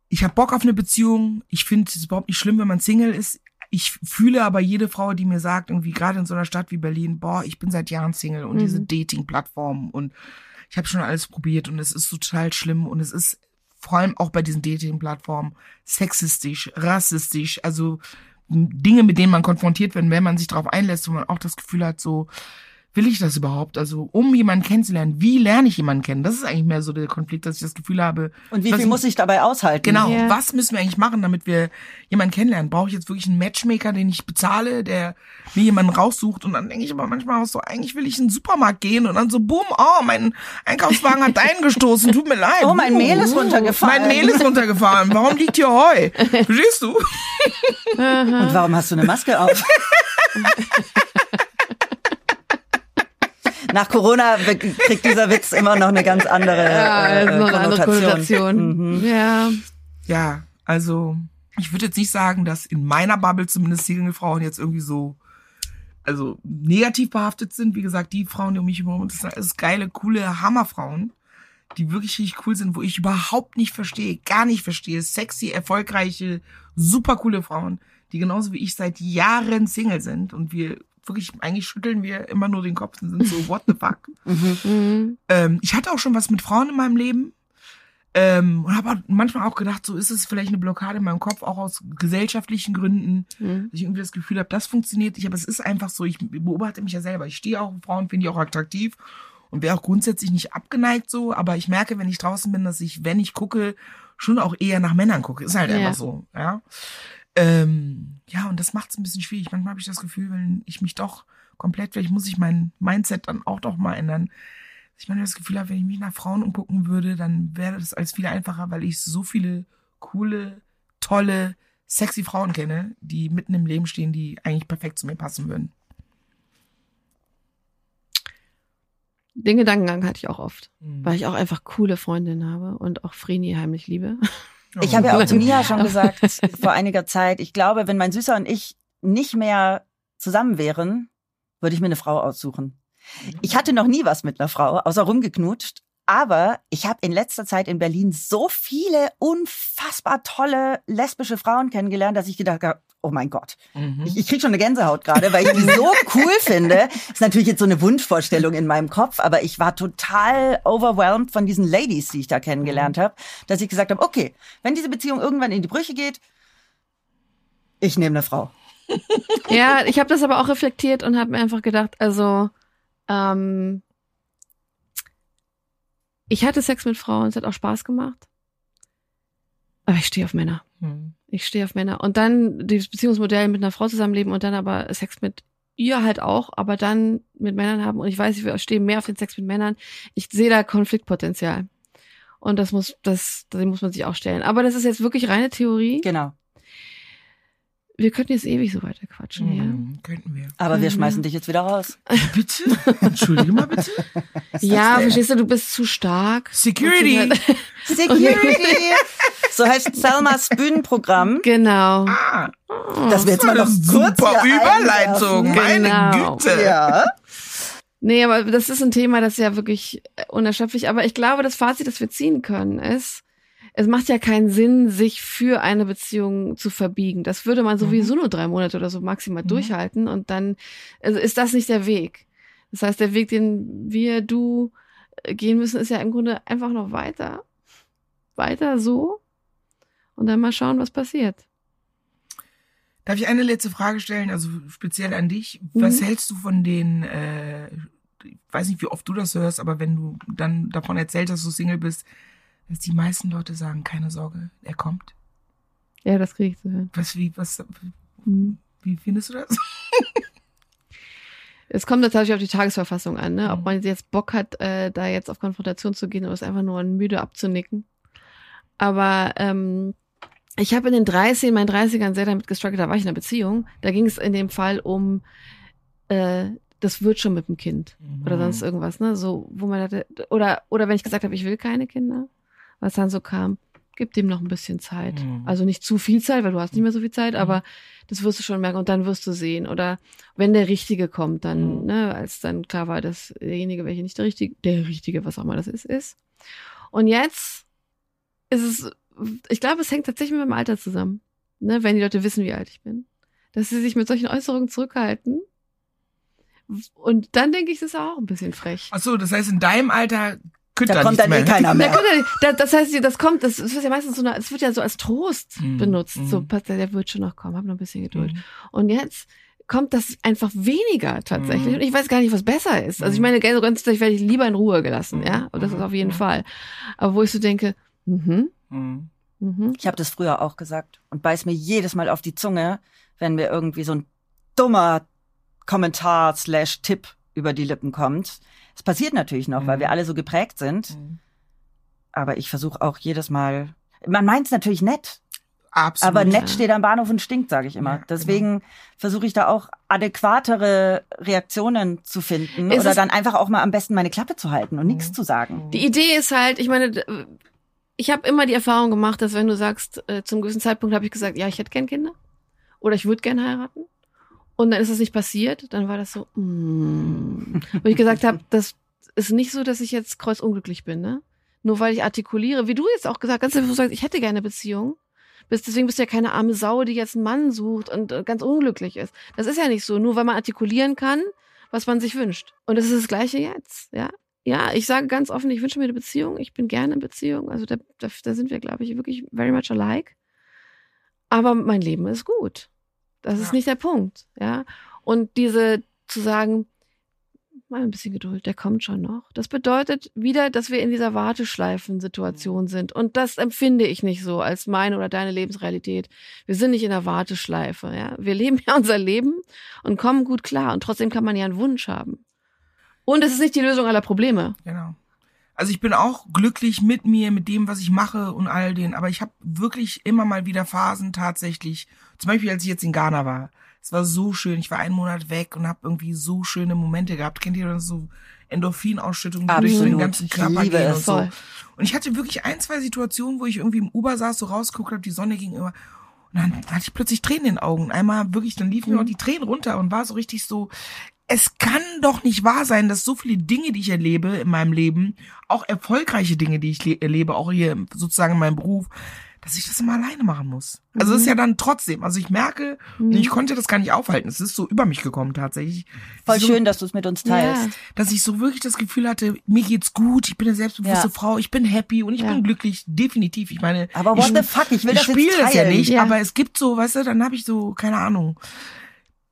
ich habe Bock auf eine Beziehung. Ich finde es überhaupt nicht schlimm, wenn man Single ist. Ich fühle aber jede Frau, die mir sagt, irgendwie gerade in so einer Stadt wie Berlin, boah, ich bin seit Jahren Single und Mhm. diese Dating-Plattformen und ich habe schon alles probiert und es ist total schlimm und es ist vor allem auch bei diesen Dating-Plattformen sexistisch, rassistisch, also Dinge, mit denen man konfrontiert wird, wenn man sich darauf einlässt, wo man auch das Gefühl hat, so will ich das überhaupt? Also um jemanden kennenzulernen, wie lerne ich jemanden kennen? Das ist eigentlich mehr so der Konflikt, dass ich das Gefühl habe, Und wie viel muss ich dabei aushalten? Genau, Ja. was müssen wir eigentlich machen, damit wir jemanden kennenlernen? Brauche ich jetzt wirklich einen Matchmaker, den ich bezahle, der mir jemanden raussucht? Und dann denke ich aber manchmal auch so, eigentlich will ich in den Supermarkt gehen und dann so, boom, oh, mein Einkaufswagen hat eingestoßen, tut mir leid. Oh, mein Uh, Mehl ist runtergefallen. Mein Mehl ist runtergefahren. Warum liegt hier Heu? Verstehst du? Und warum hast du eine Maske auf? *laughs* Nach Corona kriegt dieser Witz immer noch eine ganz andere, Ja, äh, eine andere Konnotation. Mhm. Ja. Ja, also ich würde jetzt nicht sagen, dass in meiner Bubble zumindest Single-Frauen jetzt irgendwie so also negativ behaftet sind. Wie gesagt, die Frauen, die um mich herum, das sind alles geile, coole Hammerfrauen, die wirklich richtig cool sind, wo ich überhaupt nicht verstehe, gar nicht verstehe. Sexy, erfolgreiche, super coole Frauen, die genauso wie ich seit Jahren Single sind und wir wirklich, eigentlich schütteln wir immer nur den Kopf und sind so, *laughs* what the fuck? Mhm. Ähm, ich hatte auch schon was mit Frauen in meinem Leben. Ähm, und habe manchmal auch gedacht, so ist es vielleicht eine Blockade in meinem Kopf, auch aus gesellschaftlichen Gründen, Mhm. dass ich irgendwie das Gefühl habe, das funktioniert nicht, aber es ist einfach so, ich beobachte mich ja selber. Ich stehe auch auf Frauen, finde ich auch attraktiv und wäre auch grundsätzlich nicht abgeneigt so, aber ich merke, wenn ich draußen bin, dass ich, wenn ich gucke, schon auch eher nach Männern gucke. Ist halt Ja. einfach so, ja. Ähm, ja, und das macht es ein bisschen schwierig. Manchmal habe ich das Gefühl, wenn ich mich doch komplett, vielleicht muss ich mein Mindset dann auch doch mal ändern. Ich meine, das Gefühl habe, wenn ich mich nach Frauen umgucken würde, dann wäre das alles viel einfacher, weil ich so viele coole, tolle, sexy Frauen kenne, die mitten im Leben stehen, die eigentlich perfekt zu mir passen würden. Den Gedankengang hatte ich auch oft, Mhm. weil ich auch einfach coole Freundinnen habe und auch Vreni heimlich liebe. Ich habe ja auch zu Mia schon *laughs* gesagt vor einiger Zeit, ich glaube, wenn mein Süßer und ich nicht mehr zusammen wären, würde ich mir eine Frau aussuchen. Ich hatte noch nie was mit einer Frau, außer rumgeknutscht. Aber ich habe in letzter Zeit in Berlin so viele unfassbar tolle lesbische Frauen kennengelernt, dass ich gedacht habe, oh mein Gott, Mhm. ich, ich krieg schon eine Gänsehaut gerade, weil ich die so *laughs* cool finde. Ist natürlich jetzt so eine Wunschvorstellung in meinem Kopf, aber ich war total overwhelmed von diesen Ladies, die ich da kennengelernt habe, dass ich gesagt habe, okay, wenn diese Beziehung irgendwann in die Brüche geht, ich nehme eine Frau. *laughs* Ja, ich habe das aber auch reflektiert und habe mir einfach gedacht, also ähm, ich hatte Sex mit Frauen, es hat auch Spaß gemacht. Aber ich stehe auf Männer. Mhm. Ich stehe auf Männer. Und dann dieses Beziehungsmodell mit einer Frau zusammenleben und dann aber Sex mit ihr halt auch, aber dann mit Männern haben. Und ich weiß, ich stehe mehr auf den Sex mit Männern. Ich sehe da Konfliktpotenzial. Und das muss, das, das muss man sich auch stellen. Aber das ist jetzt wirklich reine Theorie. Genau. Wir könnten jetzt ewig so weiter quatschen, ja. Mhm. Könnten wir. Aber wir Mhm. schmeißen dich jetzt wieder raus. *laughs* Bitte? Entschuldige mal bitte. *laughs* Ja, verstehst du, du bist zu stark. Security. *laughs* Security! so heißt Selmas Bühnenprogramm. Genau. Ah, Das wir jetzt mal noch super Überleitung. Meine Genau. Güte. Ja. Nee, aber das ist ein Thema, das ist ja wirklich unerschöpflich. Aber ich glaube, das Fazit, das wir ziehen können, ist, es macht ja keinen Sinn, sich für eine Beziehung zu verbiegen. Das würde man sowieso nur drei Monate oder so maximal Mhm. durchhalten und dann also ist das nicht der Weg. Das heißt, der Weg, den wir, du äh, gehen müssen, ist ja im Grunde einfach noch weiter. Weiter so. Und dann mal schauen, was passiert. Darf ich eine letzte Frage stellen, also speziell an dich? Was Mhm. hältst du von den, äh, ich weiß nicht, wie oft du das hörst, aber wenn du dann davon erzählst, dass du Single bist, dass die meisten Leute sagen, keine Sorge, er kommt. Ja, das kriege ich zu hören. Was, wie, was, Mhm. wie findest du das? *laughs* Es kommt tatsächlich auf die Tagesverfassung an, ne? ob Mhm. man jetzt Bock hat, äh, da jetzt auf Konfrontation zu gehen oder es einfach nur müde abzunicken. Aber ähm, ich habe in den 30, in meinen 30ern sehr damit gestruggelt, da war ich in einer Beziehung. Da ging es in dem Fall um, äh, das wird schon mit dem Kind oder Mhm. sonst irgendwas, ne? So, wo man hatte, oder, oder wenn ich gesagt habe, ich will keine Kinder, was dann so kam, gib dem noch ein bisschen Zeit. Mhm. Also nicht zu viel Zeit, weil du hast nicht mehr so viel Zeit, Mhm. aber das wirst du schon merken und dann wirst du sehen. Oder wenn der Richtige kommt, dann, Mhm. ne, als dann klar war, dass derjenige, welcher nicht der Richtige, der Richtige, was auch immer das ist, ist. Und jetzt ist es, ich glaube, es hängt tatsächlich mit dem Alter zusammen. Ne, wenn die Leute wissen, wie alt ich bin. Dass sie sich mit solchen Äußerungen zurückhalten. Und dann denke ich, das ist auch ein bisschen frech. Ach so, das heißt, in deinem Alter könnte Da da kommt dann mehr. eh keiner mehr. gut, das, das heißt, das kommt, das, das wird ja meistens so, eine, es wird ja so als Trost Mhm. benutzt. So, pass, der wird schon noch kommen, hab noch ein bisschen Geduld. Mhm. Und jetzt kommt das einfach weniger tatsächlich. Mhm. Und ich weiß gar nicht, was besser ist. Also ich Mhm. meine, ganz grundsätzlich werde ich lieber in Ruhe gelassen, ja. Und das ist auf jeden Mhm. Fall. Aber wo ich so denke, mhm, Mhm. mhm. Ich habe das früher auch gesagt und beiß mir jedes Mal auf die Zunge, wenn mir irgendwie so ein dummer Kommentar slash Tipp über die Lippen kommt. Es passiert natürlich noch, weil Mhm. wir alle so geprägt sind. Mhm. Aber ich versuche auch jedes Mal. Man meint es natürlich nett, Absolut. aber nett Ja. steht am Bahnhof und stinkt, sage ich immer. Ja, genau. Deswegen versuche ich da auch adäquatere Reaktionen zu finden Es oder ist- dann einfach auch mal am besten meine Klappe zu halten und nichts Mhm. zu sagen. Die Idee ist halt, ich meine, ich habe immer die Erfahrung gemacht, dass wenn du sagst, äh, zum gewissen Zeitpunkt habe ich gesagt, ja, ich hätte gern Kinder oder ich würde gern heiraten. Und dann ist das nicht passiert, dann war das so, mm. wo ich gesagt habe, das ist nicht so, dass ich jetzt kreuzunglücklich bin, ne? Nur weil ich artikuliere, wie du jetzt auch gesagt ganz einfach sagst, ich hätte gerne Beziehung. Bist, deswegen bist du ja keine arme Sau, die jetzt einen Mann sucht und äh, ganz unglücklich ist. Das ist ja nicht so, nur weil man artikulieren kann, was man sich wünscht. Und das ist das Gleiche jetzt, ja? Ja, ich sage ganz offen, ich wünsche mir eine Beziehung. Ich bin gerne in Beziehung. Also da, da, da sind wir, glaube ich, wirklich very much alike. Aber mein Leben ist gut. Das ist Ja. nicht der Punkt, ja. Und diese zu sagen, mal ein bisschen Geduld, der kommt schon noch. Das bedeutet wieder, dass wir in dieser Warteschleifen-Situation sind. Und das empfinde ich nicht so als meine oder deine Lebensrealität. Wir sind nicht in der Warteschleife, ja. Wir leben *laughs* ja unser Leben und kommen gut klar. Und trotzdem kann man ja einen Wunsch haben. Und es ist nicht die Lösung aller Probleme. Genau. Also ich bin auch glücklich mit mir, mit dem, was ich mache und all den. Aber ich habe wirklich immer mal wieder Phasen tatsächlich. Zum Beispiel, als ich jetzt in Ghana war. Es war so schön. Ich war einen Monat weg und habe irgendwie so schöne Momente gehabt. Kennt ihr das so Endorphinausschüttung, die durch so den ganzen Körper liebe gehen und so. Voll. Und ich hatte wirklich ein, zwei Situationen, wo ich irgendwie im Uber saß, so rausgeguckt habe, die Sonne gegenüber. Und dann hatte ich plötzlich Tränen in den Augen. Einmal wirklich, dann liefen mir auch die Tränen runter und war so richtig so, es kann doch nicht wahr sein, dass so viele Dinge, die ich erlebe in meinem Leben, auch erfolgreiche Dinge, die ich le- erlebe, auch hier sozusagen in meinem Beruf, dass ich das immer alleine machen muss. Also es ist ja dann trotzdem, also ich merke, ich konnte das gar nicht aufhalten. Es ist so über mich gekommen tatsächlich. Voll so, schön, dass du es mit uns teilst. Ja. dass ich so wirklich das Gefühl hatte, mir geht's gut, ich bin eine selbstbewusste Ja. Frau, ich bin happy und ich Ja. bin glücklich, definitiv. Ich meine, Aber ich, what the fuck, ich will ich das spiele das ja nicht, aber es gibt so, weißt du, dann habe ich so, keine Ahnung,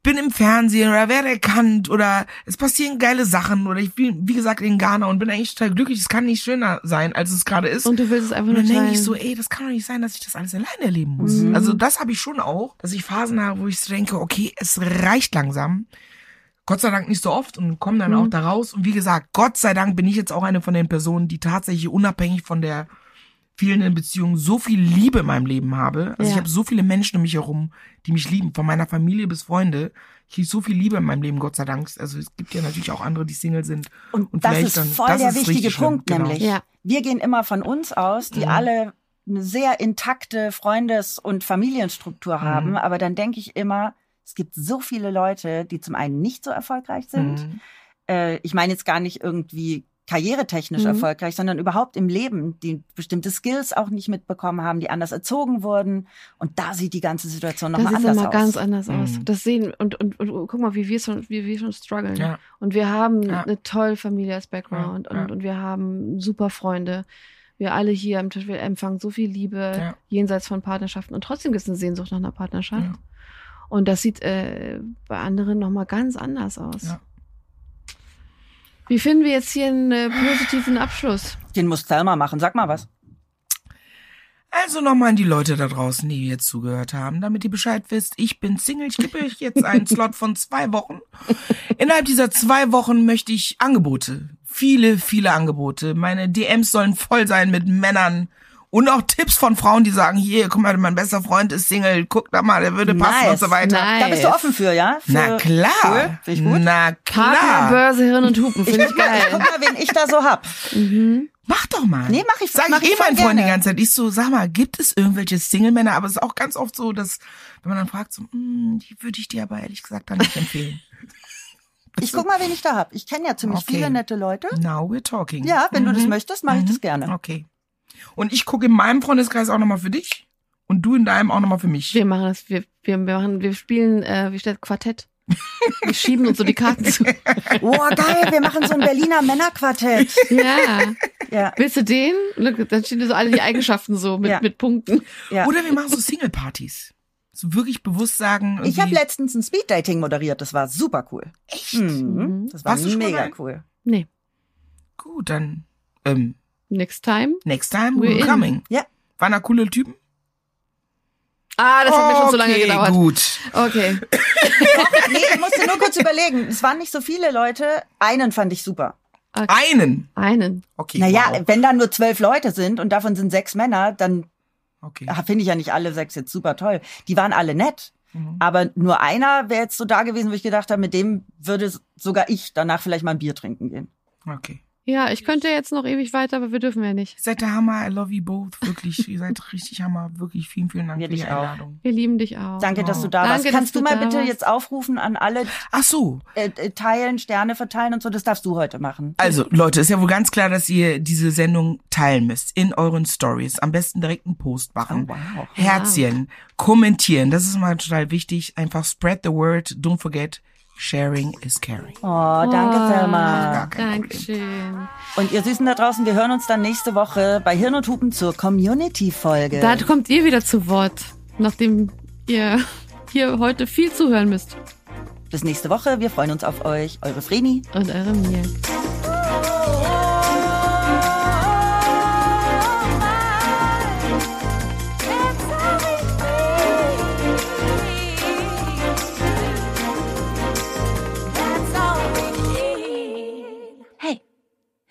bin im Fernsehen oder werde erkannt oder es passieren geile Sachen oder ich bin, wie gesagt, in Ghana und bin eigentlich total glücklich. Es kann nicht schöner sein, als es gerade ist. Und du willst es einfach Und nur dann denke ich so, ey, das kann doch nicht sein, dass ich das alles alleine erleben muss. Mhm. Also das habe ich schon auch, dass ich Phasen habe, wo ich so denke, okay, es reicht langsam. Gott sei Dank nicht so oft und komme dann Mhm. auch da raus. Und wie gesagt, Gott sei Dank bin ich jetzt auch eine von den Personen, die tatsächlich unabhängig von der fehlenden Beziehung so viel Liebe in meinem Leben habe. Also ich Ja. habe so viele Menschen um mich herum, die mich lieben, von meiner Familie bis Freunde. Ich habe so viel Liebe in meinem Leben, Gott sei Dank. Also es gibt ja natürlich auch andere, die Single sind. Und, Und das vielleicht ist dann- voll das der ist wichtige richtig schlimm, Punkt, genau. nämlich. Ja. Wir gehen immer von uns aus, die Mhm. alle eine sehr intakte Freundes- und Mhm. Familienstruktur haben. Aber dann denke ich immer, es gibt so viele Leute, die zum einen nicht so erfolgreich sind. Mhm. Äh, ich meine jetzt gar nicht irgendwie karrieretechnisch Mhm. erfolgreich, sondern überhaupt im Leben, die bestimmte Skills auch nicht mitbekommen haben, die anders erzogen wurden. Und da sieht die ganze Situation Das nochmal sieht anders immer aus. ganz anders aus. Mhm. Das sehen und, und, und guck mal, wie wir schon, wie wir schon strugglen. Ja. Und wir haben Ja. eine tolle Familie als Background Ja, ja. und, und wir haben super Freunde. Wir alle hier am Tisch, wir empfangen so viel Liebe Ja. jenseits von Partnerschaften. Und trotzdem gibt es eine Sehnsucht nach einer Partnerschaft. Ja. Und das sieht äh, bei anderen nochmal ganz anders aus. Ja. Wie finden wir jetzt hier einen äh, positiven Abschluss? Den muss Thelma machen. Sag mal was. Also nochmal an die Leute da draußen, die jetzt zugehört haben, damit ihr Bescheid wisst, ich bin Single, ich gebe euch jetzt einen Slot von zwei Wochen. Innerhalb dieser zwei Wochen möchte ich Angebote, viele, viele Angebote. Meine DMs sollen voll sein mit Männern und auch Tipps von Frauen, die sagen, hier, guck mal, mein bester Freund ist Single, guck da mal, der würde passen Nice. und so weiter. Nice. Da bist du offen für, ja? Für, Na klar, Cool. Finde ich gut. na klar. Partnerbörse, Hirn und Hupen, finde ich Ich geil. guck mal, wen ich da so hab. Mhm. Mach doch mal. Nee, mach ich- Sag mach ich ich eh meinen Freunden die ganze Zeit. Ich so, sag mal, gibt es irgendwelche Single-Männer? Aber es ist auch ganz oft so, dass, wenn man dann fragt, so, hm, die würde ich dir aber ehrlich gesagt dann nicht empfehlen. *laughs* Ich guck mal, wen ich da hab. Ich kenne ja ziemlich Okay. viele nette Leute. Now we're talking. Ja, wenn du das Mhm. möchtest, mache ich Mhm. das gerne. Okay. Und ich gucke in meinem Freundeskreis auch nochmal für dich. Und du in deinem auch nochmal für mich. Wir machen das, wir, wir machen, wir spielen, äh, wie steht Quartett. Wir schieben uns so die Karten zu. *laughs* Oh, geil, wir machen so ein Berliner Männerquartett. Ja. Ja, Willst du den? Look, Dann stehen dir so alle die Eigenschaften so mit, Ja. mit Punkten. ja. Oder wir machen so Single-Partys. So wirklich bewusst sagen. Ich habe letztens ein Speeddating moderiert, das war super cool. Echt? Mhm. Das war Warst mega cool. Nee. Gut, dann, ähm, Next time. next time We're we're in. coming. Ja. Waren da coole Typen? Ah, das hat mir schon so lange Okay, gedauert. gut. Okay. *laughs* Nee, ich musste nur kurz überlegen. Es waren nicht so viele Leute. Einen fand ich super. Einen. Einen. Okay. Naja, wow. wenn da nur zwölf Leute sind und davon sind sechs Männer, dann Okay. ah, finde ich ja nicht alle sechs jetzt super toll. Die waren alle nett. Mhm. Aber nur einer wäre jetzt so da gewesen, wo ich gedacht habe, mit dem würde sogar ich danach vielleicht mal ein Bier trinken gehen. Okay. Ja, ich könnte jetzt noch ewig weiter, aber wir dürfen ja nicht. Seid der Hammer. I love you both. Wirklich. ihr seid *laughs* richtig Hammer. Wirklich vielen, vielen Dank Wir für die auch. Einladung. Wir lieben dich auch. Danke, dass du da Danke, warst. Kannst du mal bitte warst. jetzt aufrufen an alle, Ach so. äh, äh, teilen, Sterne verteilen und so? Das darfst du heute machen. Also, Leute, ist ja wohl ganz klar, dass ihr diese Sendung teilen müsst. In euren Stories. Am besten direkt einen Post machen. Oh, wow. Herzchen. Kommentieren. Das ist mal total wichtig. Einfach spread the word. Don't forget, sharing is caring. Oh, danke, Oh, Selma. Dankeschön. Und ihr Süßen da draußen, wir hören uns dann nächste Woche bei Hirn und Hupen zur Community-Folge. Da kommt ihr wieder zu Wort, nachdem ihr hier heute viel zuhören müsst. Bis nächste Woche. Wir freuen uns auf euch. Eure Vreni. Und eure Mia.